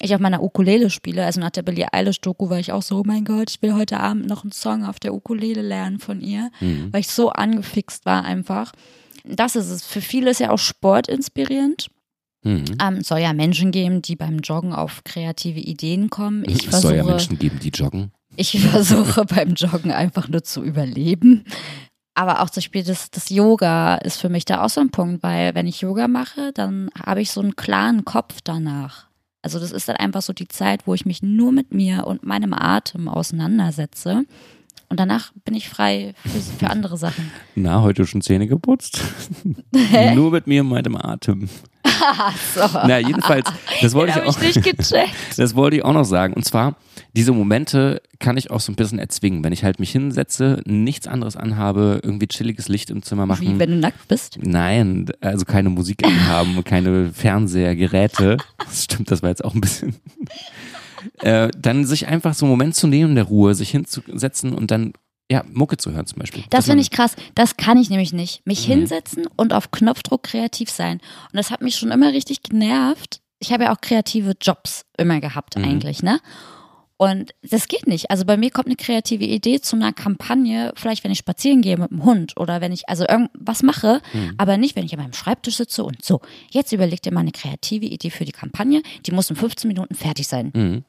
ich auf meiner Ukulele spiele. Also nach der Billie Eilish-Doku war ich auch so, oh mein Gott, ich will heute Abend noch einen Song auf der Ukulele lernen von ihr, mhm. weil ich so angefixt war einfach. Das ist es. Für viele ist ja auch Sport inspirierend. Mhm. Ähm, soll ja Menschen geben, die beim Joggen auf kreative Ideen kommen. Ich es soll ja Menschen geben, die joggen. Ich <laughs> versuche beim Joggen einfach nur zu überleben. Aber auch zum Beispiel das, das Yoga ist für mich da auch so ein Punkt, weil wenn ich Yoga mache, dann habe ich so einen klaren Kopf danach. Also das ist dann einfach so die Zeit, wo ich mich nur mit mir und meinem Atem auseinandersetze. Und danach bin ich frei für, für andere Sachen. <laughs> Na, heute schon Zähne geputzt? <laughs> nur mit mir und meinem Atem. <laughs> so. Na, jedenfalls, das wollte ich auch. ich nicht gecheckt. Das wollte ich auch noch sagen. Und zwar, diese Momente kann ich auch so ein bisschen erzwingen. Wenn ich halt mich hinsetze, nichts anderes anhabe, irgendwie chilliges Licht im Zimmer machen. Wie wenn du nackt bist. Nein, also keine Musik anhaben, keine Fernseher, Geräte. Das stimmt, das war jetzt auch ein bisschen. Äh, dann sich einfach so einen Moment zu nehmen der Ruhe, sich hinzusetzen und dann ja, Mucke zu hören zum Beispiel. Das man- finde ich krass. Das kann ich nämlich nicht. Mich Mhm. hinsetzen und auf Knopfdruck kreativ sein. Und das hat mich schon immer richtig genervt. Ich habe ja auch kreative Jobs immer gehabt Mhm. eigentlich, ne? Und das geht nicht. Also bei mir kommt eine kreative Idee zu einer Kampagne, vielleicht wenn ich spazieren gehe mit dem Hund oder wenn ich also irgendwas mache, Mhm. aber nicht, wenn ich an meinem Schreibtisch sitze und so, jetzt überleg dir mal eine kreative Idee für die Kampagne, die muss in 15 Minuten fertig sein. Mhm.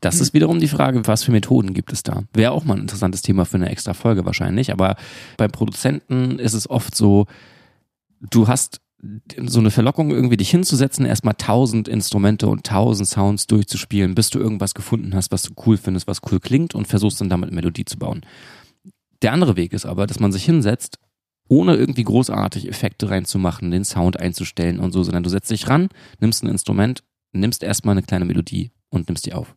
Das ist wiederum die Frage, was für Methoden gibt es da? Wäre auch mal ein interessantes Thema für eine extra Folge wahrscheinlich, aber bei Produzenten ist es oft so, du hast so eine Verlockung, irgendwie dich hinzusetzen, erstmal tausend Instrumente und tausend Sounds durchzuspielen, bis du irgendwas gefunden hast, was du cool findest, was cool klingt und versuchst dann damit eine Melodie zu bauen. Der andere Weg ist aber, dass man sich hinsetzt, ohne irgendwie großartig Effekte reinzumachen, den Sound einzustellen und so, sondern du setzt dich ran, nimmst ein Instrument, nimmst erstmal eine kleine Melodie und nimmst die auf.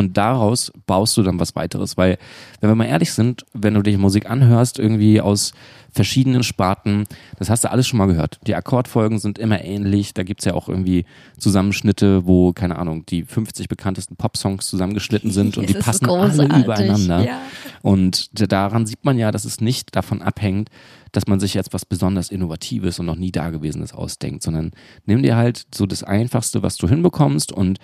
Und daraus baust du dann was weiteres, weil, wenn wir mal ehrlich sind, wenn du dir Musik anhörst, irgendwie aus verschiedenen Sparten, das hast du alles schon mal gehört. Die Akkordfolgen sind immer ähnlich, da gibt's ja auch irgendwie Zusammenschnitte, wo, keine Ahnung, die 50 bekanntesten Popsongs zusammengeschnitten sind und die Es passen alle übereinander. Ja. Und daran sieht man ja, dass es nicht davon abhängt, dass man sich jetzt was besonders Innovatives und noch nie Dagewesenes ausdenkt, sondern nimm dir halt so das Einfachste, was du hinbekommst und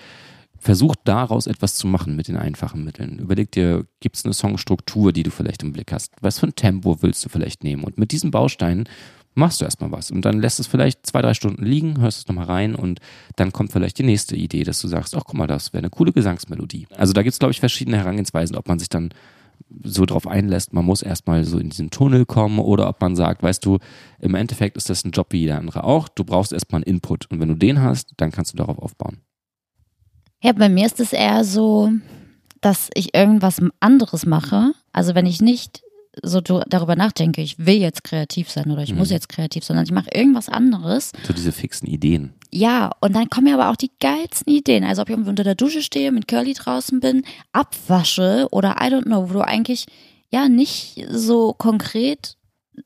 versuch daraus etwas zu machen mit den einfachen Mitteln. Überleg dir, gibt es eine Songstruktur, die du vielleicht im Blick hast? Was für ein Tempo willst du vielleicht nehmen? Und mit diesen Bausteinen machst du erstmal was und dann lässt es vielleicht zwei, drei Stunden liegen, hörst es nochmal rein und dann kommt vielleicht die nächste Idee, dass du sagst, ach guck mal, das wäre eine coole Gesangsmelodie. Also da gibt es, glaube ich, verschiedene Herangehensweisen, ob man sich dann so drauf einlässt, man muss erstmal so in diesen Tunnel kommen oder ob man sagt, weißt du, im Endeffekt ist das ein Job wie jeder andere auch, du brauchst erstmal einen Input und wenn du den hast, dann kannst du darauf aufbauen. Ja, bei mir ist es eher so, dass ich irgendwas anderes mache. Also wenn ich nicht so darüber nachdenke, ich will jetzt kreativ sein oder ich Mhm. muss jetzt kreativ sein, sondern ich mache irgendwas anderes. So diese fixen Ideen. Ja, und dann kommen mir aber auch die geilsten Ideen. Also ob ich unter der Dusche stehe, mit Curly draußen bin, abwasche oder I don't know, wo du eigentlich ja nicht so konkret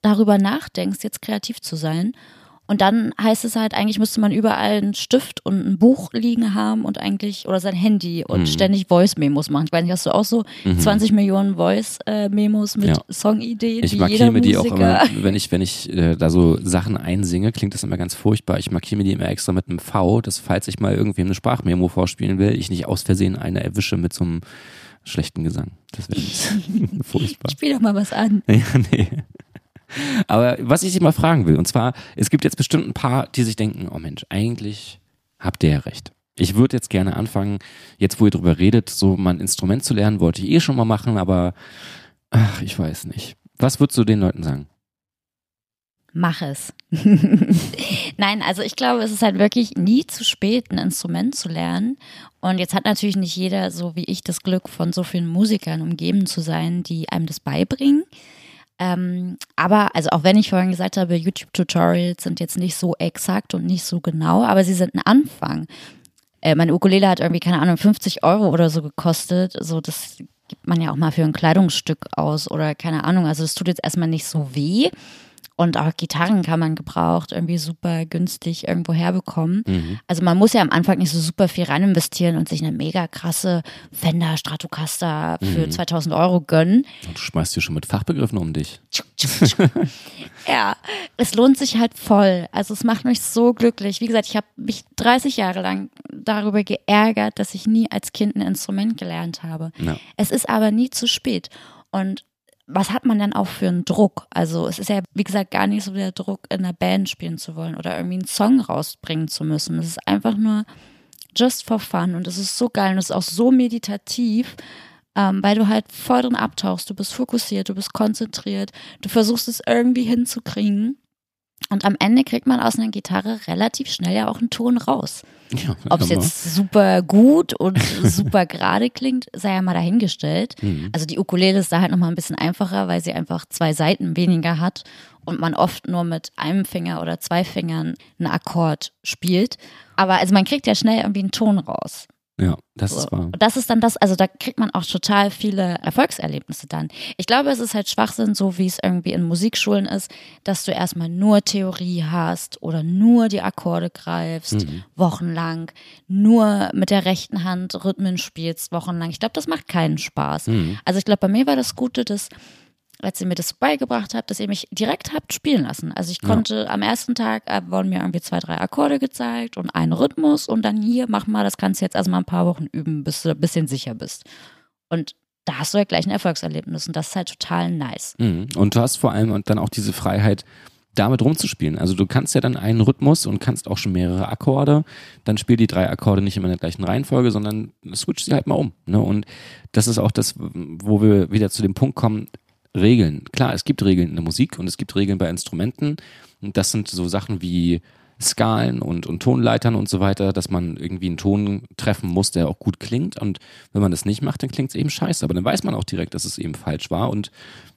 darüber nachdenkst, jetzt kreativ zu sein. Und dann heißt es halt, eigentlich müsste man überall einen Stift und ein Buch liegen haben und eigentlich, oder sein Handy und Mhm. ständig Voice-Memos machen. Ich weiß nicht, hast du auch so Mhm. 20 Millionen Voice-Memos mit Ja. Songideen, Ich markiere mir die auch immer, <laughs> wenn ich, wenn ich äh, da so Sachen einsinge, klingt das immer ganz furchtbar. Ich markiere mir die immer extra mit einem V, dass falls ich mal irgendwem eine Sprachmemo vorspielen will, ich nicht aus Versehen eine erwische mit so einem schlechten Gesang. Das wäre <laughs> <laughs> furchtbar. Spiel doch mal was an. Ja, nee. Aber was ich dich mal fragen will, und zwar, es gibt jetzt bestimmt ein paar, die sich denken, oh Mensch, eigentlich habt ihr ja recht. Ich würde jetzt gerne anfangen, jetzt wo ihr drüber redet, so mal ein Instrument zu lernen, wollte ich eh schon mal machen, aber ach, ich weiß nicht. Was würdest du den Leuten sagen? Mach es. <laughs> Nein, also ich glaube, es ist halt wirklich nie zu spät, ein Instrument zu lernen. Und jetzt hat natürlich nicht jeder, so wie ich, das Glück, von so vielen Musikern umgeben zu sein, die einem das beibringen. Ähm, aber, also auch wenn ich vorhin gesagt habe, YouTube-Tutorials sind jetzt nicht so exakt und nicht so genau, aber sie sind ein Anfang. Äh, meine Ukulele hat irgendwie, keine Ahnung, 50 Euro oder so gekostet. So, das gibt man ja auch mal für ein Kleidungsstück aus oder keine Ahnung. Also das tut jetzt erstmal nicht so weh. Und auch Gitarren kann man gebraucht irgendwie super günstig irgendwo herbekommen. Mhm. Also man muss ja am Anfang nicht so super viel rein investieren und sich eine mega krasse Fender Stratocaster für Mhm. 2000 Euro gönnen. Und du schmeißt dir schon mit Fachbegriffen um dich. <laughs> Ja, es lohnt sich halt voll. Also es macht mich so glücklich. Wie gesagt, ich habe mich 30 Jahre lang darüber geärgert, dass ich nie als Kind ein Instrument gelernt habe. Ja. Es ist aber nie zu spät. Und was hat man dann auch für einen Druck? Also es ist ja, wie gesagt, gar nicht so der Druck, in einer Band spielen zu wollen oder irgendwie einen Song rausbringen zu müssen. Es ist einfach nur just for fun und es ist so geil und es ist auch so meditativ. ähm, weil du halt voll drin abtauchst, du bist fokussiert, du bist konzentriert, du versuchst es irgendwie hinzukriegen. Und am Ende kriegt man aus einer Gitarre relativ schnell ja auch einen Ton raus. Ja, Ob es jetzt super gut und <laughs> super gerade klingt, sei ja mal dahingestellt. Mhm. Also die Ukulele ist da halt nochmal ein bisschen einfacher, weil sie einfach zwei Seiten weniger hat und man oft nur mit einem Finger oder zwei Fingern einen Akkord spielt. Aber also man kriegt ja schnell irgendwie einen Ton raus. Ja, das So. ist wahr. Und das ist dann das, also da kriegt man auch total viele Erfolgserlebnisse dann. Ich glaube, es ist halt Schwachsinn, so wie es irgendwie in Musikschulen ist, dass du erstmal nur Theorie hast oder nur die Akkorde greifst, Mhm. wochenlang, nur mit der rechten Hand Rhythmen spielst, wochenlang. Ich glaube, das macht keinen Spaß. Mhm. Also ich glaube, bei mir war das Gute, dass als ihr mir das beigebracht habt, dass ihr mich direkt habt spielen lassen. Also ich Ja. konnte am ersten Tag äh, wurden mir irgendwie zwei, drei Akkorde gezeigt und einen Rhythmus und dann hier, mach mal, das kannst du jetzt also mal ein paar Wochen üben, bis du ein bisschen sicher bist. Und da hast du ja gleich ein Erfolgserlebnis und das ist halt total nice. Mhm. Und du hast vor allem dann auch diese Freiheit, damit rumzuspielen. Also du kannst ja dann einen Rhythmus und kannst auch schon mehrere Akkorde. Dann spiel die drei Akkorde nicht immer in der gleichen Reihenfolge, sondern switch sie halt mal um. Ne? Und das ist auch das, wo wir wieder zu dem Punkt kommen, Regeln. Klar, es gibt Regeln in der Musik und es gibt Regeln bei Instrumenten. Und das sind so Sachen wie Skalen und, und Tonleitern und so weiter, dass man irgendwie einen Ton treffen muss, der auch gut klingt. Und wenn man das nicht macht, dann klingt es eben scheiße. Aber dann weiß man auch direkt, dass es eben falsch war. Und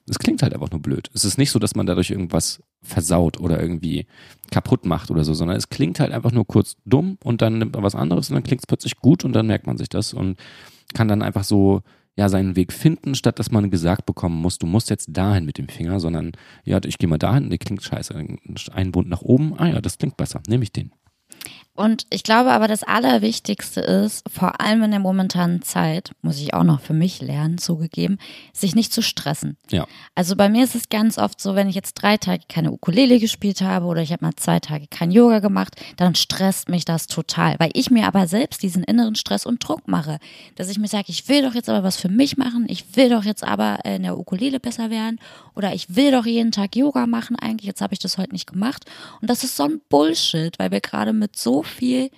es klingt halt einfach nur blöd. Es ist nicht so, dass man dadurch irgendwas versaut oder irgendwie kaputt macht oder so, sondern es klingt halt einfach nur kurz dumm und dann nimmt man was anderes und dann klingt es plötzlich gut und dann merkt man sich das und kann dann einfach so ja seinen Weg finden, statt dass man gesagt bekommen muss, du musst jetzt dahin mit dem Finger, sondern ja, ich gehe mal dahin, der klingt scheiße. Ein Bund nach oben, ah ja, das klingt besser, nehme ich den. Und ich glaube aber, das Allerwichtigste ist, vor allem in der momentanen Zeit, muss ich auch noch für mich lernen, zugegeben, sich nicht zu stressen. Ja. Also bei mir ist es ganz oft so, wenn ich jetzt drei Tage keine Ukulele gespielt habe oder ich habe mal zwei Tage kein Yoga gemacht, dann stresst mich das total, weil ich mir aber selbst diesen inneren Stress und Druck mache, dass ich mir sage, ich will doch jetzt aber was für mich machen, ich will doch jetzt aber in der Ukulele besser werden oder ich will doch jeden Tag Yoga machen eigentlich, jetzt habe ich das heute nicht gemacht und das ist so ein Bullshit, weil wir gerade mit so viel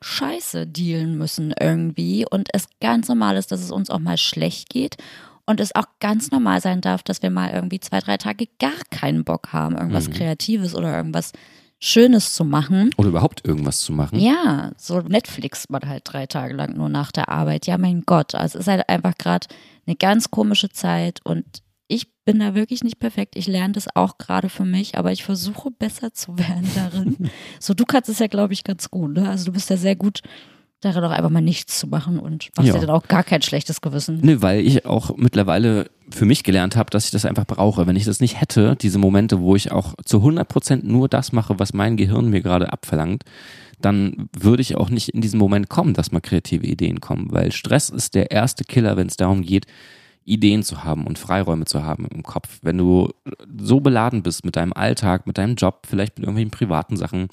Scheiße dealen müssen irgendwie und es ganz normal ist, dass es uns auch mal schlecht geht und es auch ganz normal sein darf, dass wir mal irgendwie zwei, drei Tage gar keinen Bock haben, irgendwas Mhm. Kreatives oder irgendwas Schönes zu machen. Oder überhaupt irgendwas zu machen. Ja, so Netflix man halt drei Tage lang nur nach der Arbeit. Ja, mein Gott, also es ist halt einfach gerade eine ganz komische Zeit und ich bin da wirklich nicht perfekt. Ich lerne das auch gerade für mich, aber ich versuche besser zu <laughs> werden darin. so, du kannst es ja, glaube ich, ganz gut. Ne? Also du bist ja sehr gut darin, auch einfach mal nichts zu machen und machst Ja. dir dann auch gar kein schlechtes Gewissen. Nö, weil ich auch mittlerweile für mich gelernt habe, dass ich das einfach brauche. Wenn ich das nicht hätte, diese Momente, wo ich auch zu 100% nur das mache, was mein Gehirn mir gerade abverlangt, dann würde ich auch nicht in diesen Moment kommen, dass mal kreative Ideen kommen, weil Stress ist der erste Killer, wenn es darum geht, Ideen zu haben und Freiräume zu haben im Kopf. Wenn du so beladen bist mit deinem Alltag, mit deinem Job, vielleicht mit irgendwelchen privaten Sachen,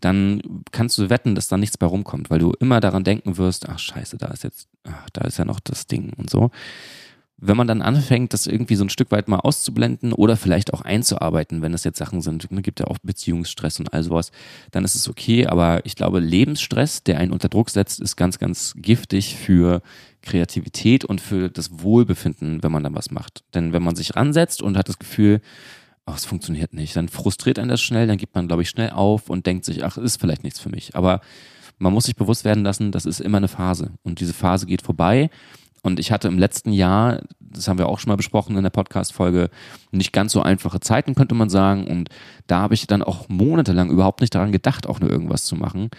dann kannst du wetten, dass da nichts bei rumkommt, weil du immer daran denken wirst, ach scheiße, da ist jetzt, ach, da ist ja noch das Ding und so. Wenn man dann anfängt, das irgendwie so ein Stück weit mal auszublenden oder vielleicht auch einzuarbeiten, wenn es jetzt Sachen sind, ne, gibt ja auch Beziehungsstress und all sowas, dann ist es okay. Aber ich glaube, Lebensstress, der einen unter Druck setzt, ist ganz, ganz giftig für Kreativität und für das Wohlbefinden, wenn man dann was macht. Denn wenn man sich ransetzt und hat das Gefühl, ach, es funktioniert nicht, dann frustriert einen das schnell, dann gibt man, glaube ich, schnell auf und denkt sich, ach, ist vielleicht nichts für mich. Aber man muss sich bewusst werden lassen, das ist immer eine Phase und diese Phase geht vorbei. Und ich hatte im letzten Jahr, das haben wir auch schon mal besprochen in der Podcast-Folge, nicht ganz so einfache Zeiten, könnte man sagen. Und da habe ich dann auch monatelang überhaupt nicht daran gedacht, auch nur irgendwas zu machen.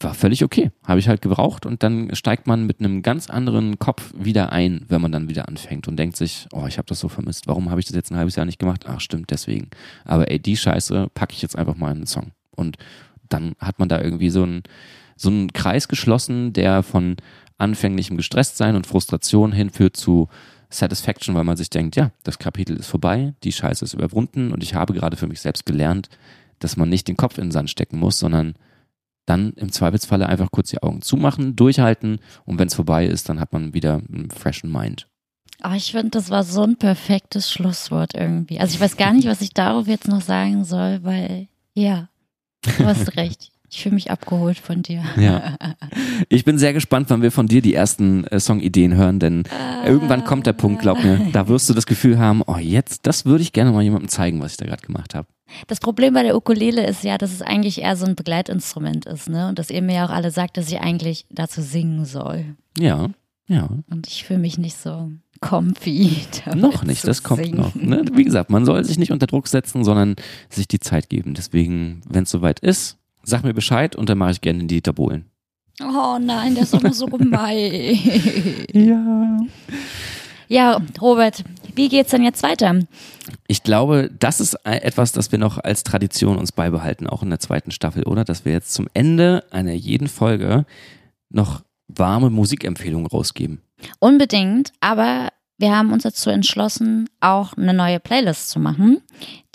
War völlig okay. Habe ich halt gebraucht und dann steigt man mit einem ganz anderen Kopf wieder ein, wenn man dann wieder anfängt und denkt sich, oh, ich habe das so vermisst. Warum habe ich das jetzt ein halbes Jahr nicht gemacht? Ach, stimmt, deswegen. Aber ey, die Scheiße packe ich jetzt einfach mal in einen Song. Und dann hat man da irgendwie so einen, so einen Kreis geschlossen, der von anfänglichem Gestresstsein und Frustration hinführt zu Satisfaction, weil man sich denkt, ja, das Kapitel ist vorbei, die Scheiße ist überwunden und ich habe gerade für mich selbst gelernt, dass man nicht den Kopf in den Sand stecken muss, sondern dann im Zweifelsfalle einfach kurz die Augen zumachen, durchhalten und wenn es vorbei ist, dann hat man wieder einen freshen Mind. Aber ich finde, das war so ein perfektes Schlusswort irgendwie. Also ich weiß gar nicht, was ich darauf jetzt noch sagen soll, weil ja, du hast <laughs> recht. Ich fühle mich abgeholt von dir. Ja. <laughs> Ich bin sehr gespannt, wann wir von dir die ersten äh, Songideen hören, denn äh, irgendwann kommt der Punkt, glaub mir, da wirst du das Gefühl haben, oh jetzt, das würde ich gerne mal jemandem zeigen, was ich da gerade gemacht habe. Das Problem bei der Ukulele ist ja, dass es eigentlich eher so ein Begleitinstrument ist, ne? Und dass ihr mir ja auch alle sagt, dass ich eigentlich dazu singen soll. Ja, ja. Und ich fühle mich nicht so comfy. <laughs> Noch nicht, das kommt singen. noch. Ne? Wie gesagt, man soll sich nicht unter Druck setzen, sondern sich die Zeit geben. Deswegen, wenn es soweit ist, sag mir Bescheid und dann mache ich gerne die Tabolen. Oh nein, der ist immer so <laughs> gemein. ja. Ja, Robert, wie geht's denn jetzt weiter? Ich glaube, das ist etwas, das wir noch als Tradition uns beibehalten, auch in der zweiten Staffel, oder? Dass wir jetzt zum Ende einer jeden Folge noch warme Musikempfehlungen rausgeben. Unbedingt, aber wir haben uns dazu entschlossen, auch eine neue Playlist zu machen,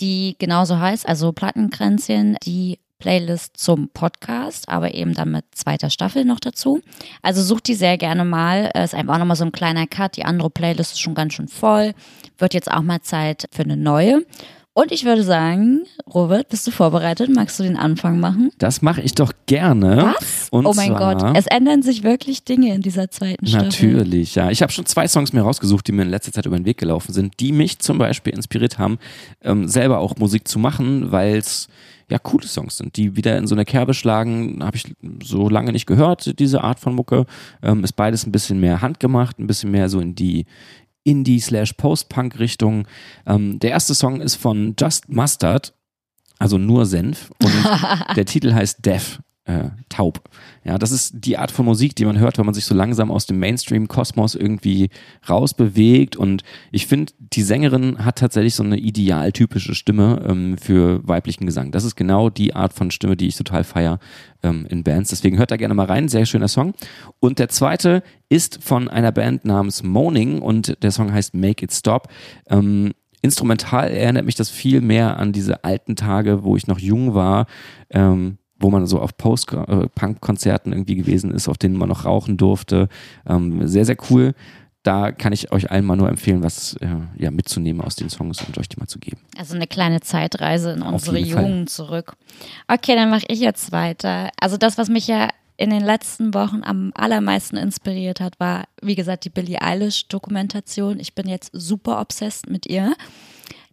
die genauso heißt, also Plattenkränzchen, die Playlist zum Podcast, aber eben dann mit zweiter Staffel noch dazu. Also sucht die sehr gerne mal. Ist einfach auch nochmal so ein kleiner Cut. Die andere Playlist ist schon ganz schön voll. Wird jetzt auch mal Zeit für eine neue. Und ich würde sagen, Robert, bist du vorbereitet? Magst du den Anfang machen? Das mache ich doch gerne. Was? Und oh mein Gott, es ändern sich wirklich Dinge in dieser zweiten Staffel. Natürlich, ja. Ich habe schon zwei Songs mir rausgesucht, die mir in letzter Zeit über den Weg gelaufen sind, die mich zum Beispiel inspiriert haben, ähm, selber auch Musik zu machen, weil es ja coole Songs sind, die wieder in so eine Kerbe schlagen. Habe ich so lange nicht gehört, diese Art von Mucke. Ähm, ist beides ein bisschen mehr handgemacht, ein bisschen mehr so in die Indie-Post-Punk-Richtung. Ähm, der erste Song ist von Just Mustard, also nur Senf. Und <laughs> der Titel heißt Death äh, taub. Ja, das ist die Art von Musik, die man hört, wenn man sich so langsam aus dem Mainstream-Kosmos irgendwie rausbewegt. Und ich finde, die Sängerin hat tatsächlich so eine idealtypische Stimme ähm, für weiblichen Gesang. Das ist genau die Art von Stimme, die ich total feier ähm, in Bands. Deswegen hört da gerne mal rein. Sehr schöner Song. Und der zweite ist von einer Band namens Moaning und der Song heißt Make It Stop. Ähm, instrumental erinnert mich das viel mehr an diese alten Tage, wo ich noch jung war. Ähm, wo man so auf Post-Punk-Konzerten irgendwie gewesen ist, auf denen man noch rauchen durfte. Ähm, sehr, sehr cool. Da kann ich euch allen mal nur empfehlen, was äh, ja, mitzunehmen aus den Songs und euch die mal zu geben. Also eine kleine Zeitreise in unsere Jugend zurück. Okay, dann mache ich jetzt weiter. Also das, was mich ja in den letzten Wochen am allermeisten inspiriert hat, war, wie gesagt, die Billie Eilish-Dokumentation. Ich bin jetzt super obsessed mit ihr.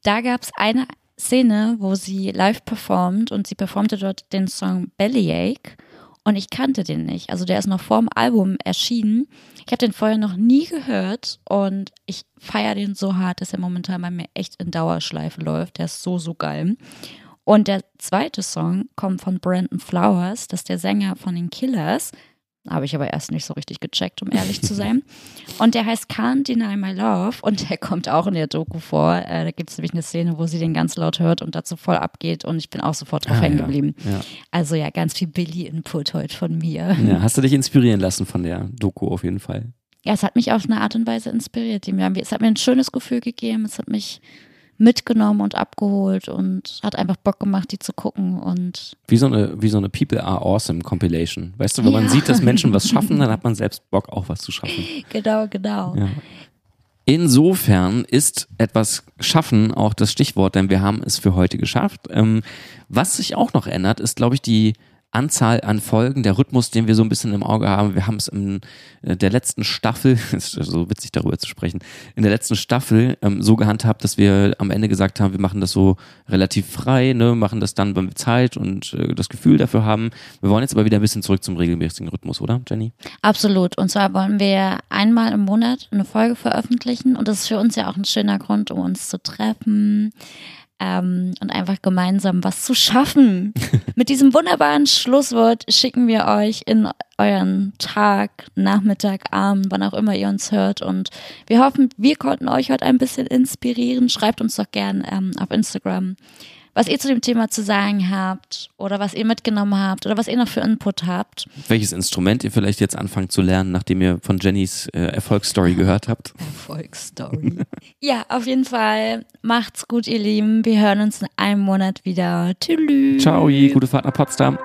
Da gab es eine Szene, wo sie live performt und sie performte dort den Song Bellyache und ich kannte den nicht. Also der ist noch vor dem Album erschienen. Ich habe den vorher noch nie gehört und ich feiere den so hart, dass er momentan bei mir echt in Dauerschleife läuft. Der ist so, so geil. Und der zweite Song kommt von Brandon Flowers, das ist der Sänger von den Killers. Habe ich aber erst nicht so richtig gecheckt, um ehrlich zu sein. <laughs> Und der heißt Can't Deny My Love und der kommt auch in der Doku vor. Äh, da gibt es nämlich eine Szene, wo sie den ganz laut hört und dazu voll abgeht und ich bin auch sofort drauf ah, hängen geblieben. Ja, ja. Also ja, ganz viel Billy-Input heute von mir. Ja, hast du dich inspirieren lassen von der Doku auf jeden Fall? Ja, es hat mich auf eine Art und Weise inspiriert. Es hat mir ein schönes Gefühl gegeben. Es hat mich mitgenommen und abgeholt und hat einfach Bock gemacht, die zu gucken und wie so eine wie so eine People are awesome Compilation. Weißt du, wenn ja. man sieht, dass Menschen was <laughs> schaffen, dann hat man selbst Bock auch was zu schaffen. Genau, genau. Ja. Insofern ist etwas schaffen auch das Stichwort, denn wir haben es für heute geschafft. Ähm, was sich auch noch ändert, ist, glaube ich, die Anzahl an Folgen, der Rhythmus, den wir so ein bisschen im Auge haben. Wir haben es in äh, der letzten Staffel, <laughs> ist so witzig darüber zu sprechen, in der letzten Staffel ähm, so gehandhabt, dass wir am Ende gesagt haben, wir machen das so relativ frei, ne, machen das dann, wenn wir Zeit und äh, das Gefühl dafür haben. Wir wollen jetzt aber wieder ein bisschen zurück zum regelmäßigen Rhythmus, oder, Jenny? Absolut. Und zwar wollen wir einmal im Monat eine Folge veröffentlichen und das ist für uns ja auch ein schöner Grund, um uns zu treffen, ähm, und einfach gemeinsam was zu schaffen. <laughs> Mit diesem wunderbaren Schlusswort schicken wir euch in euren Tag, Nachmittag, Abend, wann auch immer ihr uns hört. Und wir hoffen, wir konnten euch heute ein bisschen inspirieren. Schreibt uns doch gern ähm, auf Instagram was ihr zu dem Thema zu sagen habt oder was ihr mitgenommen habt oder was ihr noch für Input habt. Welches Instrument ihr vielleicht jetzt anfangt zu lernen, nachdem ihr von Jennys äh, Erfolgsstory gehört habt. <laughs> Erfolgsstory. <laughs> ja, auf jeden Fall. Macht's gut, ihr Lieben. Wir hören uns in einem Monat wieder. Tschüss. Ciao, gute Fahrt nach Potsdam.